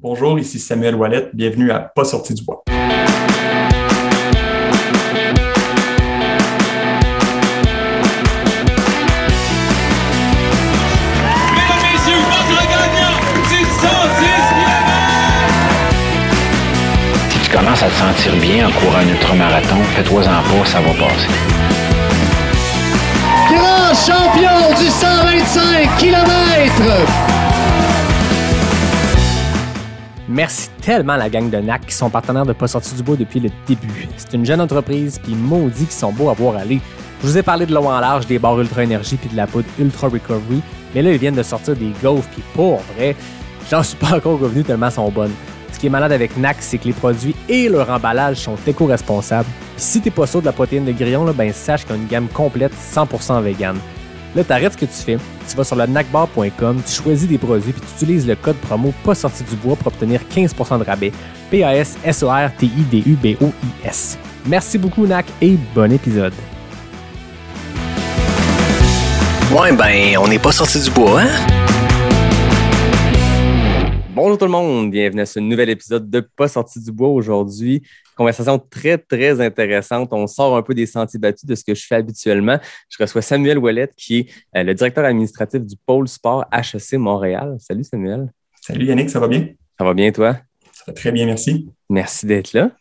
Bonjour, ici Samuel Wallet. Bienvenue à Pas sorti du bois. Si tu commences à te sentir bien en courant un ultramarathon, fais-toi-en pas, ça va passer. Grand champion du 125 km! Merci tellement à la gang de NAC qui sont partenaires de Pas sorti du bois depuis le début. C'est une jeune entreprise, puis maudit qui sont beaux à voir aller. Je vous ai parlé de l'eau en large, des barres Ultra Énergie puis de la poudre Ultra Recovery, mais là, ils viennent de sortir des gaufres, puis pour vrai, j'en suis pas encore revenu tellement sont bonnes. Ce qui est malade avec NAC, c'est que les produits et leur emballage sont éco-responsables. Si t'es pas sûr de la protéine de grillon, là, ben sache qu'il y a une gamme complète 100% vegan. Là, t'arrêtes ce que tu fais, tu vas sur le nacbar.com, tu choisis des produits puis tu utilises le code promo pas sorti du bois pour obtenir 15% de rabais. P-A-S-S-O-R-T-I-D-U-B-O-I-S. Merci beaucoup, NAC, et bon épisode. Ouais, ben, on n'est pas sorti du bois, hein? Bonjour tout le monde, bienvenue à ce nouvel épisode de Pas sorti du bois aujourd'hui. Conversation très, très intéressante. On sort un peu des sentiers battus de ce que je fais habituellement. Je reçois Samuel Ouellette, qui est euh, le directeur administratif du pôle sport HEC Montréal. Salut Samuel. Salut Yannick, ça va bien? Ça va bien toi? Ça va très bien, merci. Merci d'être là.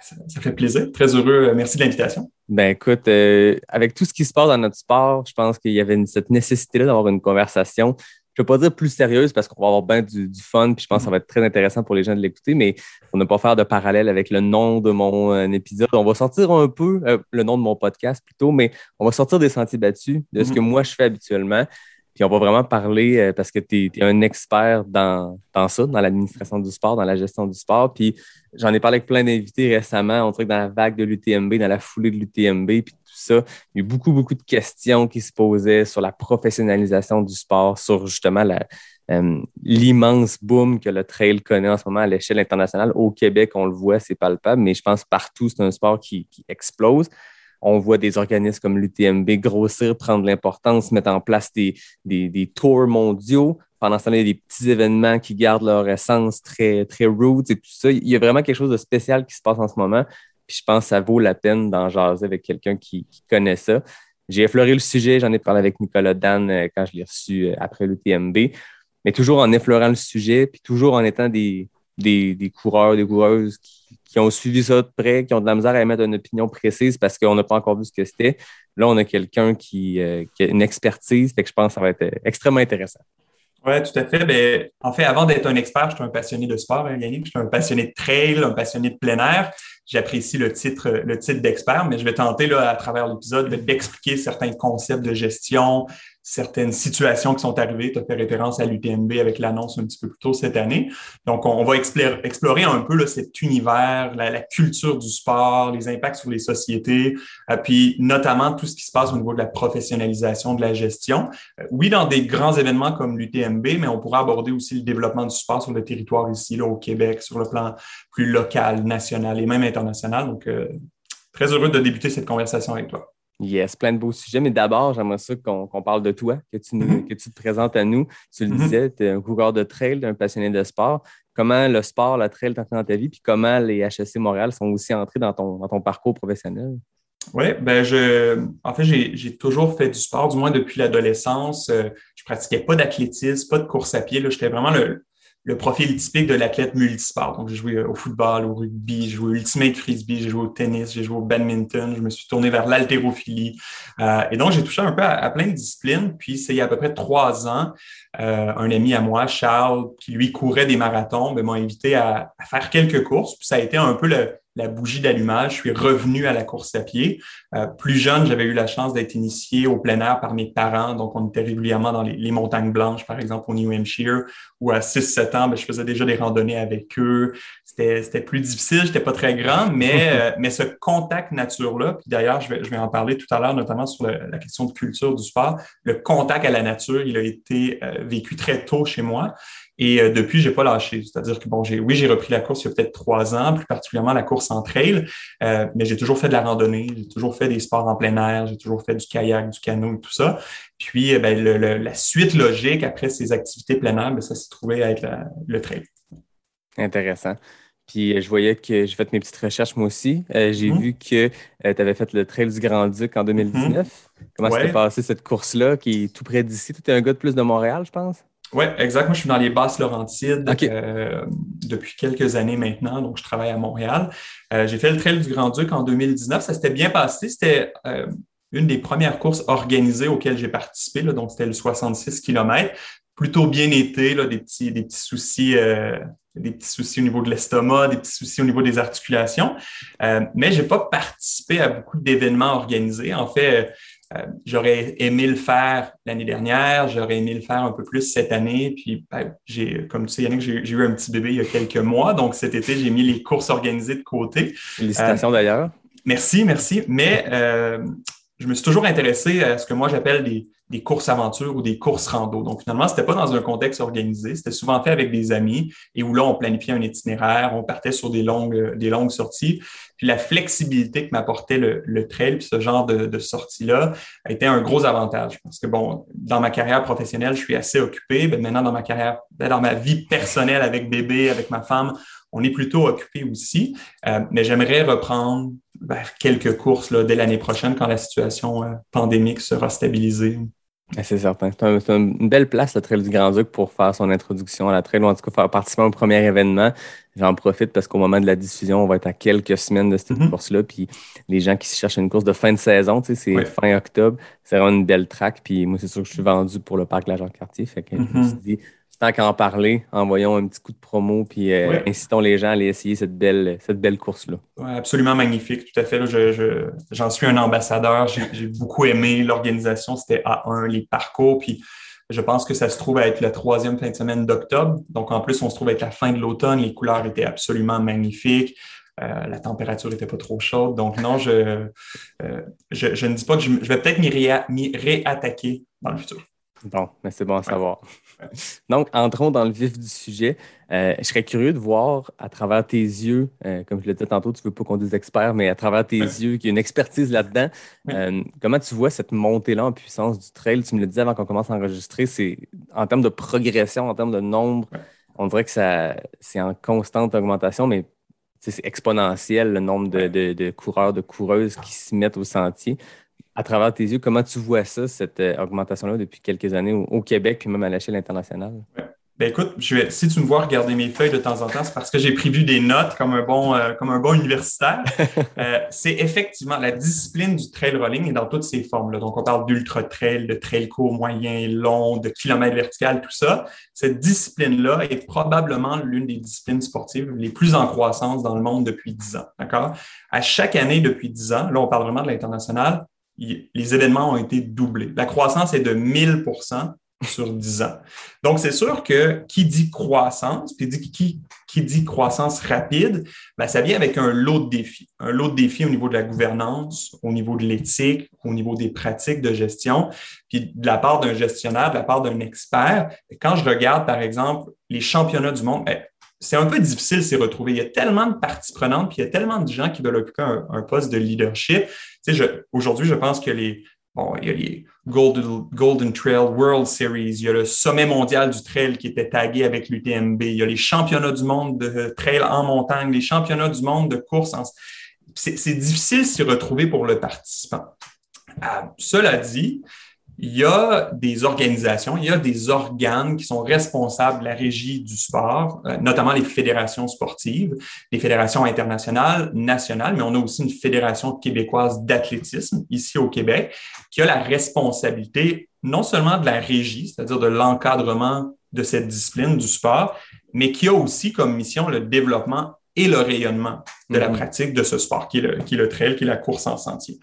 Ça, ça fait plaisir. Très heureux. Merci de l'invitation. Ben écoute, euh, avec tout ce qui se passe dans notre sport, je pense qu'il y avait une- cette nécessité-là d'avoir une conversation. Je ne veux pas dire plus sérieuse parce qu'on va avoir bien du, du fun, puis je pense que ça va être très intéressant pour les gens de l'écouter, mais pour ne pas faire de parallèle avec le nom de mon euh, épisode, on va sortir un peu, euh, le nom de mon podcast plutôt, mais on va sortir des sentiers battus, de ce Mhm. que moi je fais habituellement. Puis on va vraiment parler euh, parce que tu es, un expert dans, dans ça, dans l'administration du sport, dans la gestion du sport. Puis j'en ai parlé avec plein d'invités récemment. On dirait que dans la vague de l'UTMB, dans la foulée de l'UTMB, puis il y a eu beaucoup, beaucoup de questions qui se posaient sur la professionnalisation du sport, sur justement euh, l'immense boom que le trail connaît en ce moment à l'échelle internationale. Au Québec, on le voit, c'est palpable, mais je pense partout, c'est un sport qui, explose. On voit des organismes comme l'UTMB grossir, prendre l'importance, mettre en place des, tours mondiaux. Pendant ce temps, il y a des petits événements qui gardent leur essence très, très roots et tout ça. Il y a vraiment quelque chose de spécial qui se passe en ce moment. Puis je pense que ça vaut la peine d'en jaser avec quelqu'un qui, connaît ça. J'ai effleuré le sujet, j'en ai parlé avec Nicolas Dan euh, quand je l'ai reçu euh, après l'UTMB, mais toujours en effleurant le sujet, puis toujours en étant des, des, coureurs, des coureuses qui, ont suivi ça de près, qui ont de la misère à émettre une opinion précise parce qu'on n'a pas encore vu ce que c'était. Là, on a quelqu'un qui, euh, qui a une expertise, fait que je pense que ça va être extrêmement intéressant. Oui, tout à fait. Ben, en fait, avant d'être un expert, je suis un passionné de sport, hein, Yannick. Je suis un passionné de trail, un passionné de plein air. J'apprécie le titre, le titre d'expert, mais je vais tenter là, à travers l'épisode d'expliquer certains concepts de gestion, certaines situations qui sont arrivées. Tu as fait référence à l'UTMB avec l'annonce un petit peu plus tôt cette année. Donc, on, va explorer, un peu là, cet univers, la, la, culture du sport, les impacts sur les sociétés, euh, puis notamment tout ce qui se passe au niveau de la professionnalisation de la gestion. Euh, oui, dans des grands événements comme l'UTMB, mais on pourra aborder aussi le développement du sport sur le territoire ici, là, au Québec, sur le plan plus local, national et même international. Donc, euh, très heureux de débuter cette conversation avec toi. Yes, plein de beaux sujets, mais d'abord, j'aimerais ça qu'on qu parle de toi, que tu, nous, mm -hmm. que tu te présentes à nous. Tu le mm -hmm. disais, tu es un coureur de trail, un passionné de sport. Comment le sport, la trail t'entré dans ta vie, puis comment les HSC Montréal sont aussi entrés dans ton, dans ton parcours professionnel? Oui, ben je, en fait, j'ai toujours fait du sport, du moins depuis l'adolescence. Je pratiquais pas d'athlétisme, pas de course à pied. J'étais vraiment le, le profil typique de l'athlète multisport. Donc, j'ai joué au football, au rugby, j'ai joué au ultimate frisbee, j'ai joué au tennis, j'ai joué au badminton, je me suis tourné vers l'haltérophilie. Euh, et donc, j'ai touché un peu à, plein de disciplines. Puis, c'est il y a à peu près trois ans, euh, un ami à moi, Charles, qui lui courait des marathons, ben, m'a invité à, faire quelques courses. Puis, ça a été un peu la bougie d'allumage. Je suis revenu à la course à pied. Euh, plus jeune, j'avais eu la chance d'être initié au plein air par mes parents. Donc, on était régulièrement dans les, les montagnes blanches, par exemple, au New Hampshire, où à 6-7 ans, ben, je faisais déjà des randonnées avec eux. C'était plus difficile, j'étais pas très grand, mais, euh, mais ce contact nature-là, puis d'ailleurs, je vais, je vais en parler tout à l'heure, notamment sur le, la question de culture du sport. Le contact à la nature, il a été euh, vécu très tôt chez moi. Et euh, depuis, j'ai pas lâché. C'est-à-dire que bon, j'ai oui, j'ai repris la course il y a peut-être trois ans, plus particulièrement la course en trail, euh, mais j'ai toujours fait de la randonnée, j'ai toujours fait des sports en plein air, j'ai toujours fait du kayak, du canot et tout ça. Puis, euh, ben, le, le, la suite logique après ces activités plein air, ben, ça s'est trouvé à être la, le trail. Intéressant. Puis je voyais que j'ai fait mes petites recherches moi aussi. j'ai Mhm. vu que tu avais fait le Trail du Grand-Duc en 2019. Comment Ouais. s'était passé cette course-là qui est tout près d'ici? Tu es un gars de plus de Montréal, je pense? Oui, exact. Moi, je suis dans les basses Laurentides euh, depuis quelques années maintenant, donc je travaille à Montréal. Euh, j'ai fait le Trail du Grand-Duc en 2019. Ça s'était bien passé. C'était euh, une des premières courses organisées auxquelles j'ai participé, là, donc c'était le 66 km. Plutôt bien été, là, des, petits, des petits soucis. Euh, des petits soucis au niveau de l'estomac, des petits soucis au niveau des articulations. Euh, mais j'ai pas participé à beaucoup d'événements organisés. En fait, euh, j'aurais aimé le faire l'année dernière, j'aurais aimé le faire un peu plus cette année. Puis, ben, j'ai, comme tu sais, Yannick, j'ai, j'ai eu un petit bébé il y a quelques mois. Donc, cet été, j'ai mis les courses organisées de côté. Félicitations d'ailleurs. Merci, merci. Mais euh, je me suis toujours intéressé à ce que moi j'appelle des, des courses aventures ou des courses rando. Donc, finalement, c'était pas dans un contexte organisé. C'était souvent fait avec des amis et où là, on planifiait un itinéraire, on partait sur des longues, des longues sorties. Puis la flexibilité que m'apportait le, le trail, puis ce genre de, de sortie-là, a été un gros avantage. Parce que, bon, dans ma carrière professionnelle, je suis assez occupé. Ben, maintenant, dans ma carrière, ben, dans ma vie personnelle avec bébé, avec ma femme, on est plutôt occupé aussi. Euh, mais j'aimerais reprendre ben, quelques courses là, dès l'année prochaine quand la situation euh, pandémique sera stabilisée. C'est certain. C'est un- c'est une belle place, le Trail du Grand-Duc, pour faire son introduction à la trail, ou en tout cas faire participer au premier événement. J'en profite parce qu'au moment de la diffusion, on va être à quelques semaines de cette Mhm. course-là. Puis les gens qui cherchent une course de fin de saison, tu sais, c'est Ouais. fin octobre. C'est vraiment une belle track. Puis moi, c'est sûr que je suis vendu pour le parc de la Jean-Cartier. Fait que je me Mhm. suis dit, tant qu'à en parler, envoyons un petit coup de promo. Puis euh, Ouais. incitons les gens à aller essayer cette belle, cette belle course-là. Ouais, absolument magnifique, tout à fait. là, je- je- J'en suis un ambassadeur. J'ai j'ai beaucoup aimé l'organisation. C'était A1, les parcours. Puis je pense que ça se trouve à être la troisième fin de semaine d'octobre. Donc en plus, on se trouve être la fin de l'automne. Les couleurs étaient absolument magnifiques. Euh, la température n'était pas trop chaude. Donc non, je, euh, je, je ne dis pas que je, je vais peut-être m'y réa- m'y réattaquer dans le futur. Bon, mais c'est bon à savoir. Donc, entrons dans le vif du sujet. Euh, je serais curieux de voir à travers tes yeux, euh, comme je le disais tantôt, tu ne veux pas qu'on dise expert, mais à travers tes yeux, qu'il y a une expertise là-dedans. Euh, comment tu vois cette montée-là en puissance du trail? Tu me le disais avant qu'on commence à enregistrer, c'est en termes de progression, en termes de nombre, on dirait que ça, c'est en constante augmentation, mais c'est exponentiel le nombre de, de- de coureurs, de coureuses qui se mettent au sentier. À travers tes yeux, comment tu vois ça, cette euh, augmentation-là depuis quelques années au, au Québec, puis même à l'échelle internationale? Ben écoute, je vais, si tu me vois regarder mes feuilles de temps en temps, c'est parce que j'ai prévu des notes comme un bon, euh, comme un bon universitaire. Euh, c'est effectivement la discipline du trail rolling est dans toutes ses formes. Là. Donc, on parle d'ultra trail, de trail court, moyen, long, de kilomètres vertical, tout ça. Cette discipline-là est probablement l'une des disciplines sportives les plus en croissance dans le monde depuis 10 ans. D'accord? À chaque année depuis 10 ans, là, on parle vraiment de l'international, les événements ont été doublés. La croissance est de 1000% sur 10 ans. Donc, c'est sûr que qui dit croissance, puis qui dit croissance rapide, ben, ça vient avec un lot de défis. Un lot de défis au niveau de la gouvernance, au niveau de l'éthique, au niveau des pratiques de gestion, puis de la part d'un gestionnaire, de la part d'un expert. Quand je regarde, par exemple, les championnats du monde, ben, c'est un peu difficile s'y retrouver. Il y a tellement de parties prenantes, puis il y a tellement de gens qui veulent occuper un, poste de leadership. Tu sais, aujourd'hui, je pense que les, Bon, il y a les Golden, Golden Trail World Series, il y a le sommet mondial du trail qui était tagué avec l'UTMB, il y a les championnats du monde de trail en montagne, les championnats du monde de course. En... C'est difficile s'y retrouver pour le participant. Euh, cela dit, il y a des organisations, il y a des organes qui sont responsables de la régie du sport, euh, notamment les fédérations sportives, les fédérations internationales, nationales, mais on a aussi une fédération québécoise d'athlétisme ici au Québec qui a la responsabilité non seulement de la régie, c'est-à-dire de l'encadrement de cette discipline du sport, mais qui a aussi comme mission le développement et le rayonnement de la Mhm. pratique de ce sport, qui est, le, qui est le trail, qui est la course en sentier.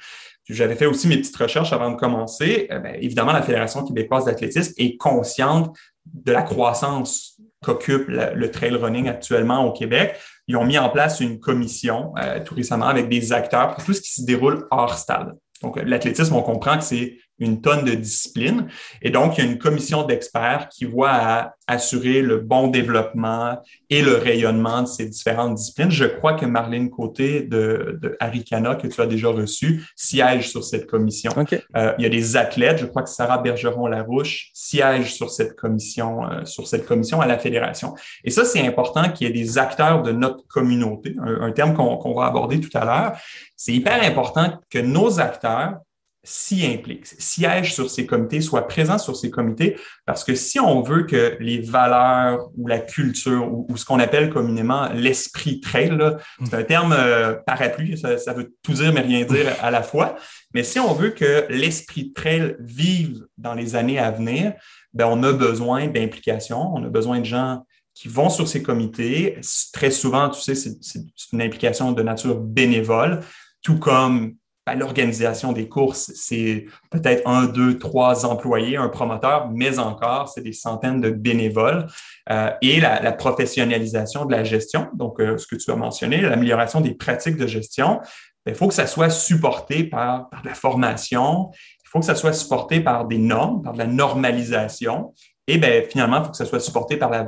J'avais fait aussi mes petites recherches avant de commencer. Eh bien, évidemment, la Fédération québécoise d'athlétisme est consciente de la croissance qu'occupe le, le trail running actuellement au Québec. Ils ont mis en place une commission euh, tout récemment avec des acteurs pour tout ce qui se déroule hors stade. Donc, l'athlétisme, on comprend que c'est une tonne de disciplines. Et donc, il y a une commission d'experts qui voit à assurer le bon développement et le rayonnement de ces différentes disciplines. Je crois que Marlène Côté de, de Aricana, que tu as déjà reçu, siège sur cette commission. Euh, il y a des athlètes, je crois que Sarah Bergeron-Larouche siège sur cette commission, euh, sur cette commission à la fédération. Et ça, c'est important qu'il y ait des acteurs de notre communauté, un, terme qu'on va aborder tout à l'heure. C'est hyper important que nos acteurs s'y impliquent, siègent sur ces comités, soient présents sur ces comités, parce que si on veut que les valeurs ou la culture ou, ce qu'on appelle communément l'esprit trail, c'est un terme euh, parapluie, ça, ça, veut tout dire mais rien dire à la fois, mais si on veut que l'esprit trail vive dans les années à venir, ben on a besoin d'implication, on a besoin de gens qui vont sur ces comités. Très souvent, tu sais, c'est une implication de nature bénévole, tout comme l'organisation des courses, c'est peut-être un, deux, trois employés, un promoteur, mais encore, c'est des centaines de bénévoles. Euh, et la, professionnalisation de la gestion, donc euh, ce que tu as mentionné, l'amélioration des pratiques de gestion, ben, il faut que ça soit supporté par, par la formation, il faut que ça soit supporté par des normes, par de la normalisation. Et ben, finalement, il faut que ça soit supporté par la,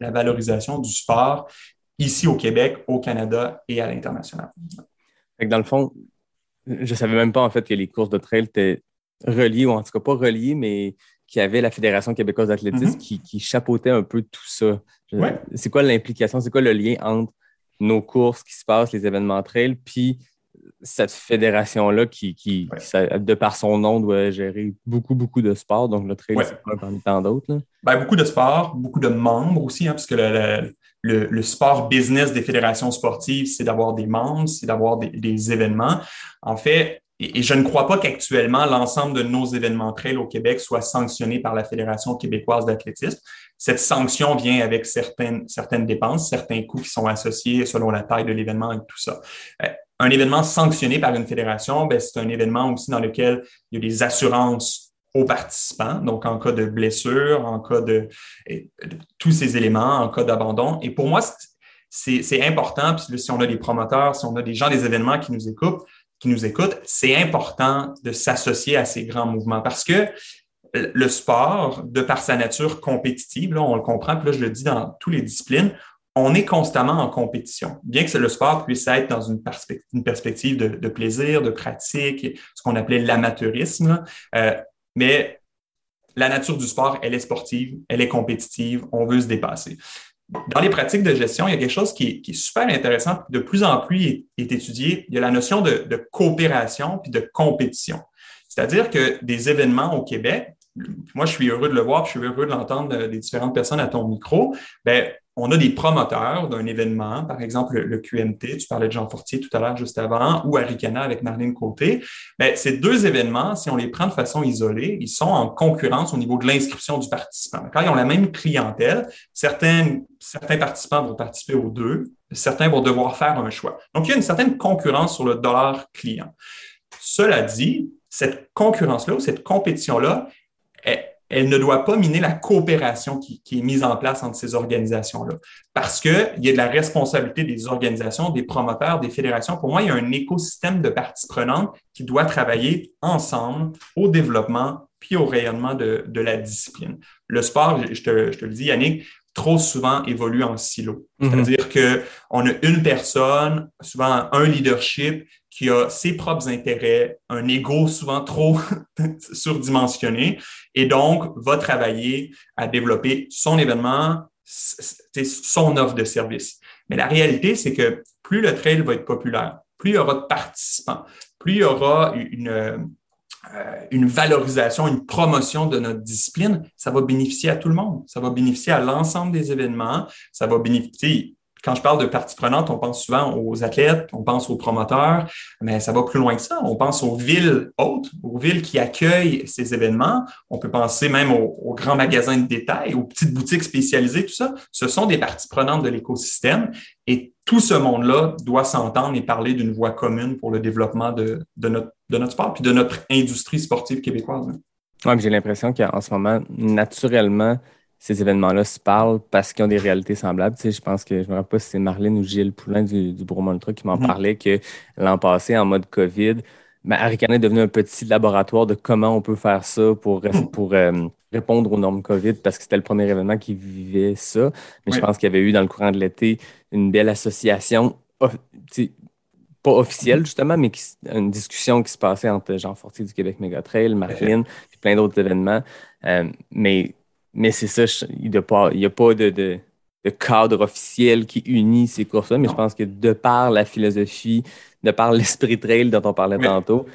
la valorisation du sport ici au Québec, au Canada et à l'international. Dans le fond, je ne savais même pas en fait que les courses de trail étaient reliées, ou en tout cas pas reliées, mais qu'il y avait la Fédération québécoise d'athlétisme mm-hmm. qui, chapeautait un peu tout ça. C'est quoi l'implication, c'est quoi le lien entre nos courses qui se passent, les événements trail, puis cette fédération-là qui, qui, de par son nom, doit gérer beaucoup, beaucoup de sports. Donc, le trail, c'est pas parmi tant d'autres. Ben, beaucoup de sports, beaucoup de membres aussi, hein, parce que le, le, sport business des fédérations sportives, c'est d'avoir des membres, c'est d'avoir des, événements. En fait, et, je ne crois pas qu'actuellement, l'ensemble de nos événements trail au Québec soit sanctionné par la Fédération québécoise d'athlétisme. Cette sanction vient avec certaines, certaines dépenses, certains coûts qui sont associés selon la taille de l'événement et tout ça. Euh, un événement sanctionné par une fédération, ben, c'est un événement aussi dans lequel il y a des assurances aux participants, donc en cas de blessure, en cas de, tous ces éléments, en cas d'abandon. Et pour moi, c'est important, puis si on a des promoteurs, si on a des gens des événements qui nous écoutent, qui nous écoutent, c'est important de s'associer à ces grands mouvements parce que le sport, de par sa nature compétitive, là, on le comprend, puis là, je le dis dans toutes les disciplines, on est constamment en compétition. Bien que le sport puisse être dans une, perspective, de, plaisir, de pratique, ce qu'on appelait l'amateurisme, euh, mais la nature du sport, elle est sportive, elle est compétitive, on veut se dépasser. Dans les pratiques de gestion, il y a quelque chose qui est, super intéressant, de plus en plus est, étudié. Il y a la notion de, coopération puis de compétition. C'est-à-dire que des événements au Québec, moi, je suis heureux de le voir, je suis heureux de l'entendre des différentes personnes à ton micro. Bien, on a des promoteurs d'un événement, par exemple le, QMT, tu parlais de Jean Fortier tout à l'heure juste avant, ou Aricana avec Marlène Côté. Mais ces deux événements, si on les prend de façon isolée, ils sont en concurrence au niveau de l'inscription du participant. Quand ils ont la même clientèle, certains, certains participants vont participer aux deux, certains vont devoir faire un choix. Donc, il y a une certaine concurrence sur le dollar client. Cela dit, cette concurrence-là ou cette compétition-là, elle ne doit pas miner la coopération qui, est mise en place entre ces organisations-là. Parce qu'il y a de la responsabilité des organisations, des promoteurs, des fédérations. Pour moi, il y a un écosystème de parties prenantes qui doit travailler ensemble au développement puis au rayonnement de, la discipline. Le sport, je te, je te le dis, Yannick, trop souvent évolue en silo. Mm-hmm. C'est-à-dire qu'on a une personne, souvent un leadership qui a ses propres intérêts, un ego souvent trop surdimensionné, et donc va travailler à développer son événement, son offre de service. Mais la réalité, c'est que plus le trail va être populaire, plus il y aura de participants, plus il y aura une, euh, une valorisation, une promotion de notre discipline, ça va bénéficier à tout le monde. Ça va bénéficier à l'ensemble des événements. Ça va bénéficier quand je parle de parties prenantes, on pense souvent aux athlètes, on pense aux promoteurs, mais ça va plus loin que ça. On pense aux villes hautes, aux villes qui accueillent ces événements. On peut penser même aux, grands magasins de détail, aux petites boutiques spécialisées, tout ça. Ce sont des parties prenantes de l'écosystème et tout ce monde-là doit s'entendre et parler d'une voie commune pour le développement de, notre, de notre sport puis de notre industrie sportive québécoise. Oui, j'ai l'impression qu'en ce moment, naturellement, ces événements-là se parlent parce qu'ils ont des réalités semblables. Tu sais, je pense que je me rappelle pas si c'est Marlène ou Gilles Poulain du, du Bromont qui m'en mm-hmm. parlait que l'an passé, en mode COVID, ben, Arikana est devenu un petit laboratoire de comment on peut faire ça pour, pour euh, répondre aux normes COVID parce que c'était le premier événement qui vivait ça. Mais je pense qu'il y avait eu dans le courant de l'été une belle association, pas officielle justement, mais une discussion qui se passait entre Jean Fortier du Québec Méga Trail, Marine, puis plein d'autres événements. Euh, mais mais c'est ça, il n'y a pas, de, cadre officiel qui unit ces courses-là, mais je pense que de par la philosophie, de par l'esprit trail dont on parlait tantôt,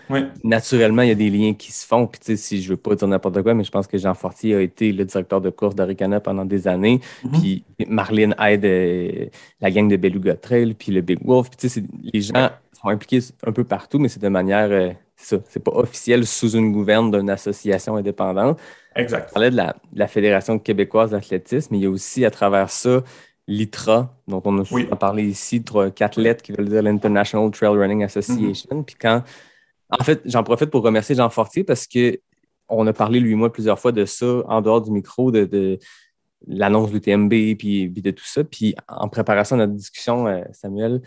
naturellement, il y a des liens qui se font. Puis, si je ne veux pas dire n'importe quoi, mais je pense que Jean Fortier a été le directeur de course d'Aricana pendant des années. Mm-hmm. Puis, Marlene aide euh, la gang de Beluga Trail, puis le Big Wolf. Puis, les gens sont impliqués un peu partout, mais c'est de manière, euh, c'est ça, c'est pas officiel sous une gouverne d'une association indépendante. Exact. On parlait de la, Fédération québécoise d'athlétisme, mais il y a aussi à travers ça l'ITRA, dont on a parlé ici, quatre lettres qui veulent dire l'International Trail Running Association. Mm-hmm. Puis quand, en fait, j'en profite pour remercier Jean Fortier parce que on a parlé, lui et moi, plusieurs fois de ça en dehors du micro, de, l'annonce du TMB puis, de tout ça. Puis en préparation de notre discussion, euh, Samuel,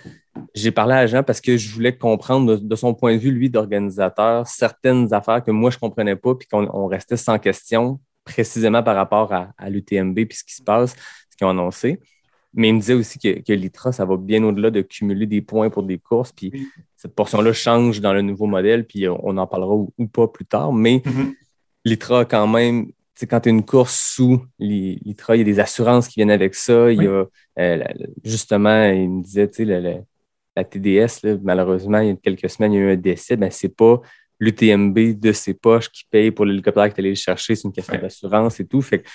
j'ai parlé à Jean parce que je voulais comprendre de, son point de vue, lui, d'organisateur, certaines affaires que moi, je ne comprenais pas puis qu'on restait sans question précisément par rapport à, l'UTMB puis ce qui se passe, ce qu'ils ont annoncé. Mais il me disait aussi que, l'ITRA, ça va bien au-delà de cumuler des points pour des courses. Puis cette portion-là change dans le nouveau modèle, puis on en parlera ou, pas plus tard. Mais mm-hmm. l'ITRA, quand même, quand tu as une course sous l'ITRA, il y a des assurances qui viennent avec ça. Il y a, euh, justement, il me disait, tu sais, la, TDS, malheureusement, il y a quelques semaines, il y a eu un décès. Ben, c'est pas l'UTMB de ses poches qui paye pour l'hélicoptère que tu allé le chercher, c'est une question d'assurance et tout. Fait que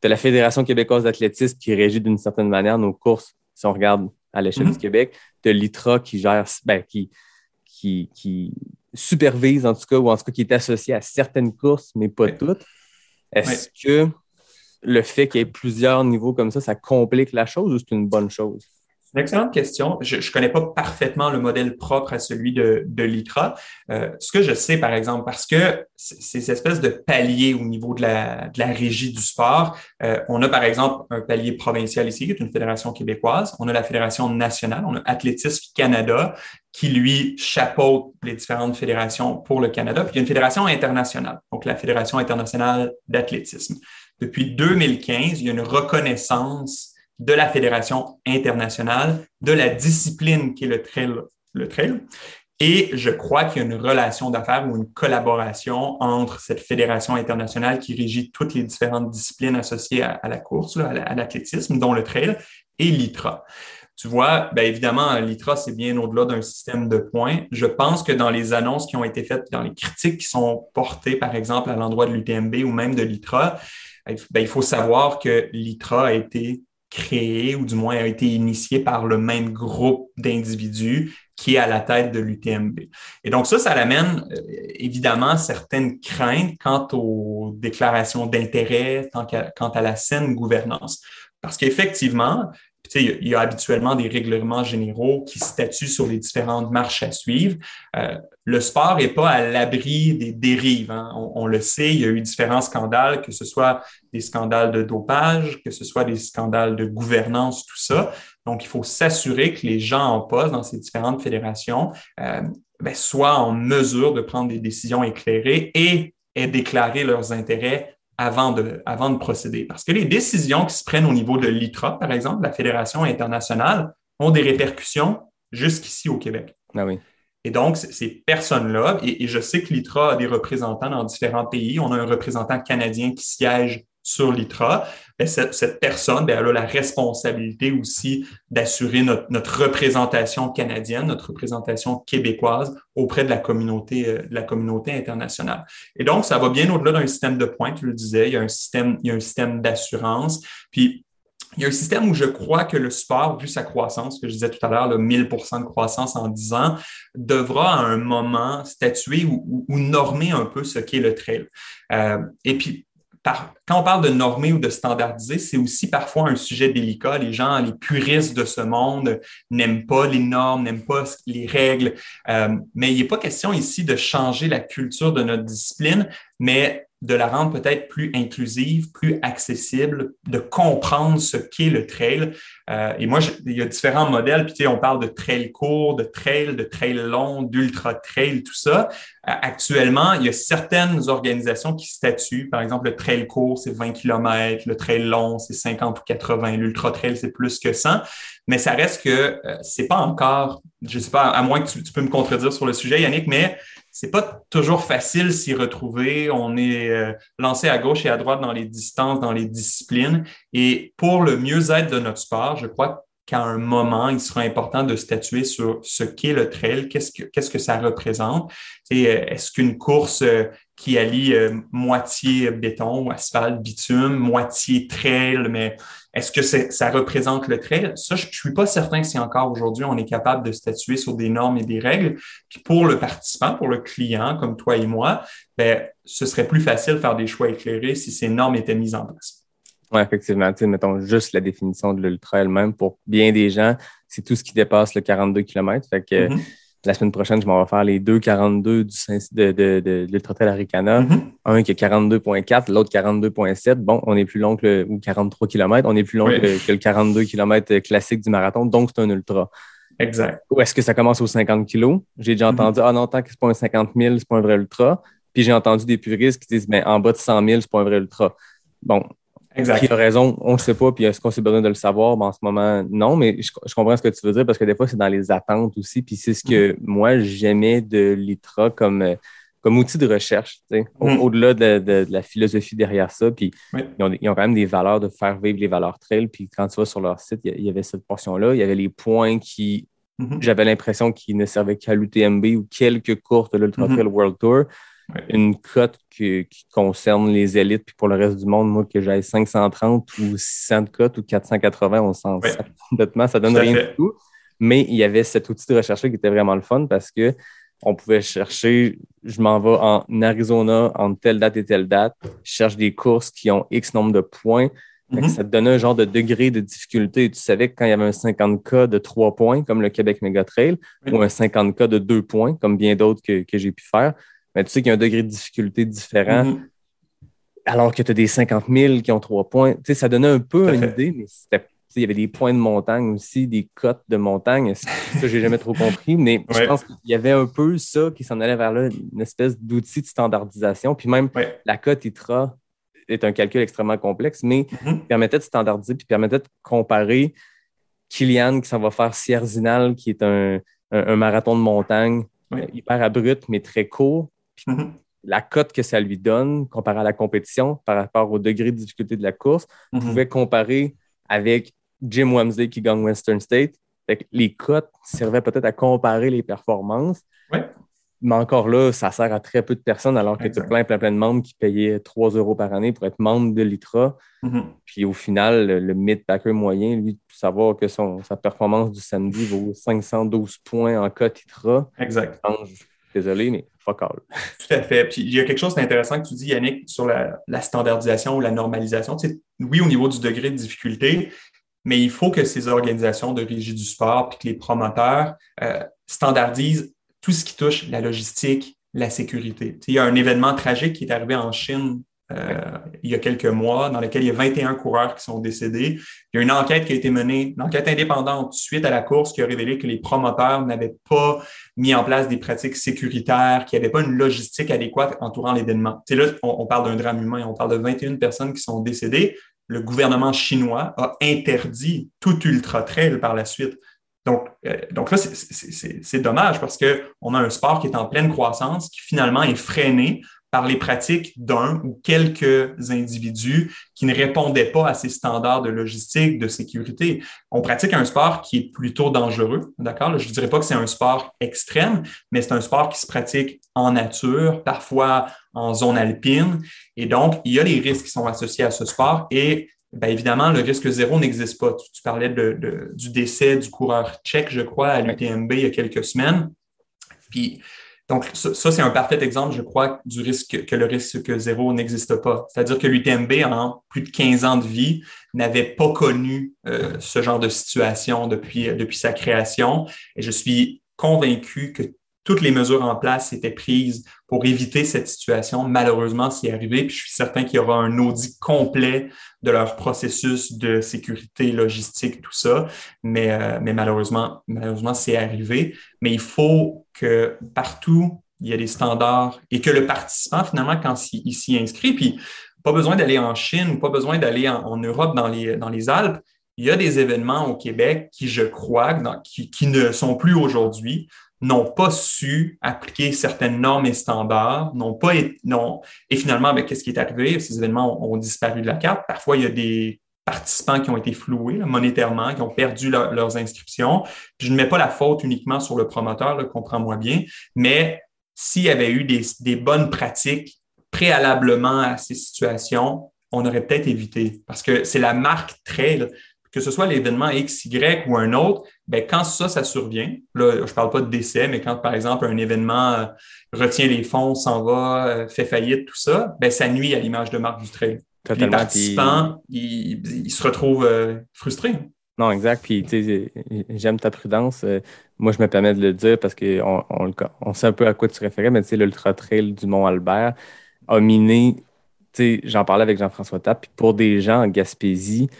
tu as la Fédération québécoise d'athlétisme qui régit d'une certaine manière nos courses, si on regarde à l'échelle du mm-hmm. Québec. Tu as l'ITRA qui gère, ben, qui, qui, qui supervise en tout cas, ou en tout cas qui est associé à certaines courses, mais pas toutes. Est-ce que le fait qu'il y ait plusieurs niveaux comme ça, ça complique la chose ou c'est une bonne chose? Excellente question. Je ne connais pas parfaitement le modèle propre à celui de, de l'ITRA. Euh, ce que je sais, par exemple, parce que ces espèces de paliers au niveau de la, de la régie du sport, euh, on a par exemple un palier provincial ici, qui est une fédération québécoise. On a la fédération nationale, on a Athlétisme Canada, qui lui chapeaute les différentes fédérations pour le Canada. Puis il y a une fédération internationale, donc la Fédération internationale d'athlétisme. Depuis 2015, il y a une reconnaissance de la Fédération internationale de la discipline qui est le trail. Le trail. Et je crois qu'il y a une relation d'affaires ou une collaboration entre cette fédération internationale qui régit toutes les différentes disciplines associées à, la course, à l'athlétisme, dont le trail, et l'ITRA. Tu vois, bien évidemment, l'ITRA, c'est bien au-delà d'un système de points. Je pense que dans les annonces qui ont été faites, dans les critiques qui sont portées, par exemple, à l'endroit de l'UTMB ou même de l'ITRA, ben, il faut savoir que l'ITRA a été créé ou du moins a été initié par le même groupe d'individus qui est à la tête de l'UTMB. Et donc ça, ça amène euh, évidemment certaines craintes quant aux déclarations d'intérêt, quant à la saine gouvernance. Parce qu'effectivement, il y a habituellement des règlements généraux qui statuent sur les différentes marches à suivre. Euh, le sport n'est pas à l'abri des dérives. Hein. On, le sait, il y a eu différents scandales, que ce soit des scandales de dopage, que ce soit des scandales de gouvernance, tout ça. Donc, il faut s'assurer que les gens en poste dans ces différentes fédérations euh, ben, soient en mesure de prendre des décisions éclairées et aient déclaré leurs intérêts avant de, avant de procéder. Parce que les décisions qui se prennent au niveau de l'ITRA, par exemple, la Fédération internationale, ont des répercussions jusqu'ici au Québec. Ah oui. Et donc, ces personnes-là, et, je sais que l'ITRA a des représentants dans différents pays. On a un représentant canadien qui siège sur l'ITRA, cette, personne, ben, a la responsabilité aussi d'assurer notre, représentation canadienne, notre représentation québécoise auprès de la communauté, euh, de la communauté internationale. Et donc, ça va bien au-delà d'un système de points, tu le disais, il y a un système, il y a un système d'assurance. Puis, il y a un système où je crois que le sport, vu sa croissance, que je disais tout à l'heure, 1000% de croissance en 10 ans, devra à un moment statuer ou, normer un peu ce qu'est le trail. Euh, et puis, quand on parle de normer ou de standardiser, c'est aussi parfois un sujet délicat. Les gens, les puristes de ce monde n'aiment pas les normes, n'aiment pas les règles. Euh, mais il n'est pas question ici de changer la culture de notre discipline, mais de la rendre peut-être plus inclusive, plus accessible, de comprendre ce qu'est le trail. Euh, et moi, il y a différents modèles, puis tu sais, on parle de trail court, de trail, de trail long, d'ultra trail, tout ça. Euh, actuellement, il y a certaines organisations qui statuent. Par exemple, le trail court, c'est 20 km, le trail long, c'est 50 ou 80, l'ultra trail, c'est plus que 100. Mais ça reste que euh, c'est pas encore, je sais pas, à moins que tu, tu peux me contredire sur le sujet, Yannick, mais c'est pas toujours facile s'y retrouver. On est euh, lancé à gauche et à droite dans les distances, dans les disciplines. Et pour le mieux-être de notre sport, je crois qu'à un moment, il sera important de statuer sur ce qu'est le trail, qu'est-ce que, que ça représente. Euh, est-ce qu'une course euh, qui allie moitié béton, asphalte, bitume, moitié trail, mais est-ce que ça représente le trail? Ça, je ne suis pas certain que si encore aujourd'hui on est capable de statuer sur des normes et des règles. Puis pour le participant, pour le client, comme toi et moi, ben, ce serait plus facile de faire des choix éclairés si ces normes étaient mises en place. Oui, effectivement. mettons juste la définition de l'ultra elle-même. Pour bien des gens, c'est tout ce qui dépasse le 42 km. Fait que mm-hmm la semaine prochaine, je m'en vais faire les deux 42 du, de, de, de, l'Ultra Aricana. Mm-hmm. Un qui est 42.4, l'autre 42.7. Bon, on est plus long que le, ou 43 km, on est plus long que, le 42 km classique du marathon, donc c'est un ultra. Exact. Ou est-ce que ça commence aux 50 kg? J'ai déjà mm-hmm. entendu, ah non, tant que c'est pas un 50 000, c'est pas un vrai ultra. Puis j'ai entendu des puristes qui disent, ben, en bas de 100 000, c'est pas un vrai ultra. Bon, Exact. Qui a raison, on ne sait pas, puis est-ce qu'on s'est besoin de le savoir? Ben, en ce moment, non, mais je, comprends ce que tu veux dire parce que des fois, c'est dans les attentes aussi. Puis c'est ce que mm. moi, j'aimais de l'ITRA comme, euh, comme outil de recherche, mm. au-delà de, la philosophie derrière ça. Puis ils, ont, quand même des valeurs de faire vivre les valeurs trail. Puis quand tu vas sur leur site, il y, avait cette portion-là. Il y avait les points qui, mm-hmm. j'avais l'impression qu'ils ne servaient qu'à l'UTMB ou quelques courses de l'Ultra mm-hmm. Trail World Tour une cote qui, concerne les élites, puis pour le reste du monde, moi, que j'aille 530 ou 600 cotes ou 480, on s'en ouais. complètement, ça donne rien du tout. Mais il y avait cet outil de recherche qui était vraiment le fun parce que on pouvait chercher, je m'en vais en Arizona en telle date et telle date, je cherche des courses qui ont X nombre de points. Mm-hmm. Ça te donnait un genre de degré de difficulté. Tu savais que quand il y avait un 50K de 3 points, comme le Québec Mega Trail, ou un 50K de 2 points, comme bien d'autres que, que j'ai pu faire, mais tu sais qu'il y a un degré de difficulté différent. Mm-hmm. Alors que tu as des 50 000 qui ont trois points. Tu sais, ça donnait un peu une idée, mais il y avait des points de montagne aussi, des cotes de montagne. Ça, j'ai jamais trop compris, mais je pense qu'il y avait un peu ça qui s'en allait vers là, une espèce d'outil de standardisation. Puis même la cote ITRA est un calcul extrêmement complexe, mais mm-hmm. permettait de standardiser puis permettait de comparer Kylian qui s'en va faire Sierzinal, qui est un, marathon de montagne hyper abrupt, mais très court. Mm-hmm. La cote que ça lui donne, comparé à la compétition, par rapport au degré de difficulté de la course, on mm-hmm. pouvait comparer avec Jim Wamsley qui gagne Western State. les cotes servaient peut-être à comparer les performances. Mais encore là, ça sert à très peu de personnes, alors que tu as plein, plein, plein de membres qui payaient 3 euros par année pour être membre de l'ITRA. Mm-hmm. Puis au final, le, mid-packer moyen, lui, savoir que son, sa performance du samedi vaut 512 points en cote ITRA. Exact. Désolé, mais fuck. Tout à fait. Puis il y a quelque chose d'intéressant que tu dis, Yannick, sur la, standardisation ou la normalisation. oui, au niveau du degré de difficulté, mais il faut que ces organisations de régie du sport puis que les promoteurs euh, standardisent tout ce qui touche la logistique, la sécurité. il y a un événement tragique qui est arrivé en Chine euh, il y a quelques mois, dans lequel il y a 21 coureurs qui sont décédés. Il y a une enquête qui a été menée, une enquête indépendante suite à la course qui a révélé que les promoteurs n'avaient pas mis en place des pratiques sécuritaires, qu'il n'y avait pas une logistique adéquate entourant l'événement. là, on, on parle d'un drame humain, on parle de 21 personnes qui sont décédées. Le gouvernement chinois a interdit tout ultra-trail par la suite. Donc, euh, donc là, c'est dommage parce qu'on a un sport qui est en pleine croissance, qui finalement est freiné par les pratiques d'un ou quelques individus qui ne répondaient pas à ces standards de logistique, de sécurité. On pratique un sport qui est plutôt dangereux, d'accord? Je ne dirais pas que c'est un sport extrême, mais c'est un sport qui se pratique en nature, parfois en zone alpine. Et donc, il y a des risques qui sont associés à ce sport et Bien évidemment, le risque zéro n'existe pas. Tu, parlais de, du décès du coureur tchèque, je crois, à l'UTMB il y a quelques semaines. Puis donc, ça, c'est un parfait exemple, je crois, du risque que le risque zéro n'existe pas. C'est-à-dire que l'UTMB, en plus de 15 ans de vie, n'avait pas connu euh, ce genre de situation depuis, depuis sa création. Et je suis convaincu que toutes les mesures en place étaient prises pour éviter cette situation. Malheureusement, c'est arrivé, puis je suis certain qu'il y aura un audit complet de leur processus de sécurité logistique, tout ça. Mais, euh, mais malheureusement, malheureusement, c'est arrivé. Mais il faut que partout, il y ait des standards et que le participant, finalement, quand il, s'y inscrit, puis pas besoin d'aller en Chine ou pas besoin d'aller en, Europe dans les, dans les Alpes, il y a des événements au Québec qui, je crois, qui, qui ne sont plus aujourd'hui, n'ont pas su appliquer certaines normes et standards, n'ont pas non, et finalement, ben, qu'est-ce qui est arrivé? Ces événements ont, disparu de la carte. Parfois, il y a des participants qui ont été floués monétairement, qui ont perdu leurs inscriptions. je ne mets pas la faute uniquement sur le promoteur, comprends-moi bien, mais s'il y avait eu des, bonnes pratiques préalablement à ces situations, on aurait peut-être évité. Parce que c'est la marque trail que ce soit l'événement X, Y ou un autre, ben, quand ça, ça survient, là, je ne parle pas de décès, mais quand, par exemple, un événement euh, retient les fonds, s'en va, euh, fait faillite, tout ça, ben, ça nuit à l'image de marque du trail. Les participants, ils, se retrouvent euh, frustrés. Non, exact. Puis, tu sais, j'aime ta prudence. moi, je me permets de le dire parce qu'on on, on, sait un peu à quoi tu référais, mais tu sais, l'Ultra Trail du Mont-Albert a miné, tu sais, j'en parlais avec Jean-François Tapp, puis pour des gens en Gaspésie,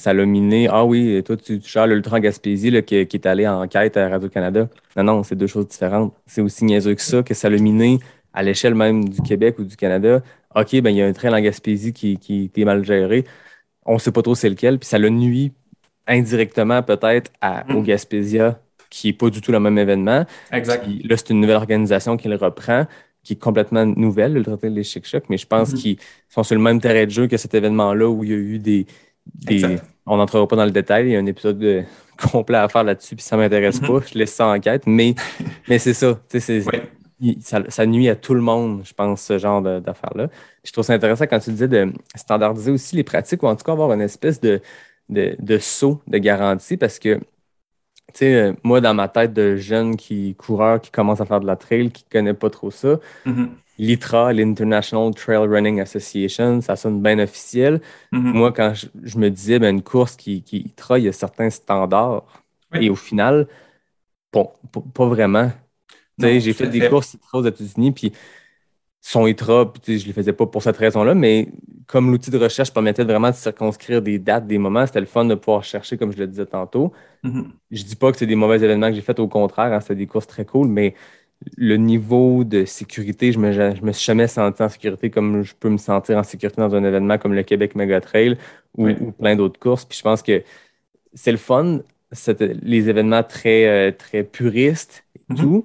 ça l'a miné. Ah oui, toi, tu, tu l'Ultra Gaspésie qui, est allé en quête à Radio-Canada. Non, non, c'est deux choses différentes. C'est aussi niaiseux que ça, que ça l'a miné à l'échelle même du Québec ou du Canada. OK, ben il y a un train en Gaspésie qui, qui est mal géré. On ne sait pas trop c'est lequel. Puis ça le nuit indirectement peut-être mm. au Gaspésia, qui n'est pas du tout le même événement. Exact. là, c'est une nouvelle organisation qui le reprend qui est complètement nouvelle, le traité des Chic Choc, mais je pense mm-hmm. qu'ils sont sur le même terrain de jeu que cet événement-là où il y a eu des, on n'entrera pas dans le détail. Il y a un épisode complet à faire là-dessus, puis ça ne m'intéresse mhm. pas. Je laisse ça en quête. Mais, mais c'est ça, ça. nuit à tout le monde, je pense, ce genre d'affaires-là. Je trouve ça intéressant quand tu disais de standardiser aussi les pratiques ou en tout cas avoir une espèce de, de, saut de garantie parce que, tu sais, euh, moi, dans ma tête de jeune qui, coureur qui commence à faire de la trail, qui ne connaît pas trop ça, mhm. l'ITRA, l'International Trail Running Association, ça sonne bien officiel. Mm-hmm. Moi, quand je, me disais, ben, une course qui, qui ITRA, il y a certains standards. Et au final, bon, pas vraiment. J'ai fait des courses ITRA aux États-Unis, puis son ITRA, je ne les faisais pas pour cette raison-là, mais comme l'outil de recherche permettait vraiment de circonscrire des dates, des moments, c'était le fun de pouvoir chercher, comme je le disais tantôt. Mm-hmm. Je ne dis pas que c'est des mauvais événements que j'ai faits, au contraire, hein, c'était des courses très cool, mais le niveau de sécurité, je me, je me suis jamais senti en sécurité comme je peux me sentir en sécurité dans un événement comme le Québec Mega Trail ou, plein d'autres courses. Puis je pense que c'est le fun, les événements très, euh, très puristes et mm-hmm. tout,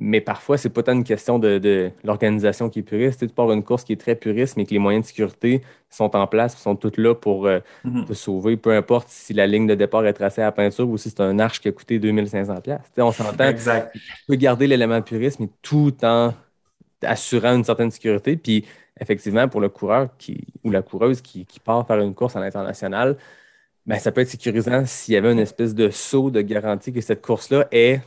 mais parfois, c'est pas tant une question de, l'organisation qui est puriste. Tu pars une course qui est très puriste, mais que les moyens de sécurité sont en place, sont tous là pour euh, mhm. te sauver, peu importe si la ligne de départ est tracée à peinture ou si c'est un arche qui a coûté 2500$. on s'entend. Exact. Tu peux garder l'élément puriste, mais tout en assurant une certaine sécurité. Puis, effectivement, pour le coureur qui, ou la coureuse qui, part faire une course à l'international, ben, ça peut être sécurisant s'il y avait une espèce de saut de garantie que cette course-là est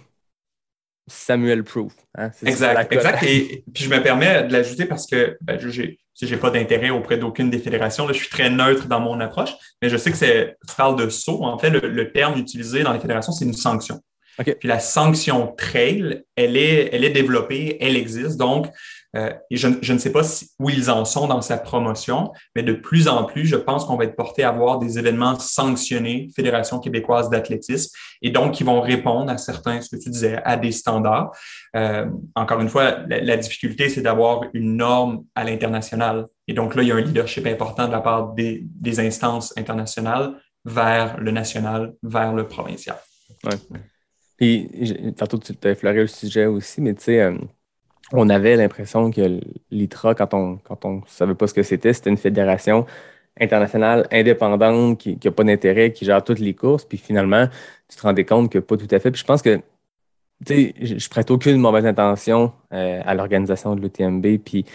Samuel Proof. Hein, exact, exact. Et puis je me permets de l'ajouter parce que ben, je n'ai pas d'intérêt auprès d'aucune des fédérations. Là, je suis très neutre dans mon approche, mais je sais que c'est, tu parles de saut. En fait, le, terme utilisé dans les fédérations, c'est une sanction. Puis la sanction trail, elle est, elle est développée, elle existe. Donc, euh, je, ne sais pas où ils en sont dans sa promotion, mais de plus en plus, je pense qu'on va être porté à voir des événements sanctionnés, Fédération québécoise d'athlétisme, et donc qui vont répondre à certains, ce que tu disais, à des standards. Euh, encore une fois, la, difficulté, c'est d'avoir une norme à l'international. Et donc là, il y a un leadership important de la part des, instances internationales vers le national, vers le provincial. Ouais. Puis, tantôt, tu as effleuré le sujet aussi, mais tu sais, euh, on avait l'impression que l'ITRA, quand on quand on savait pas ce que c'était, c'était une fédération internationale indépendante qui n'a pas d'intérêt, qui gère toutes les courses. Puis finalement, tu te rendais compte que pas tout à fait. Puis je pense que je prête aucune mauvaise intention euh, à l'organisation de l'UTMB. Puis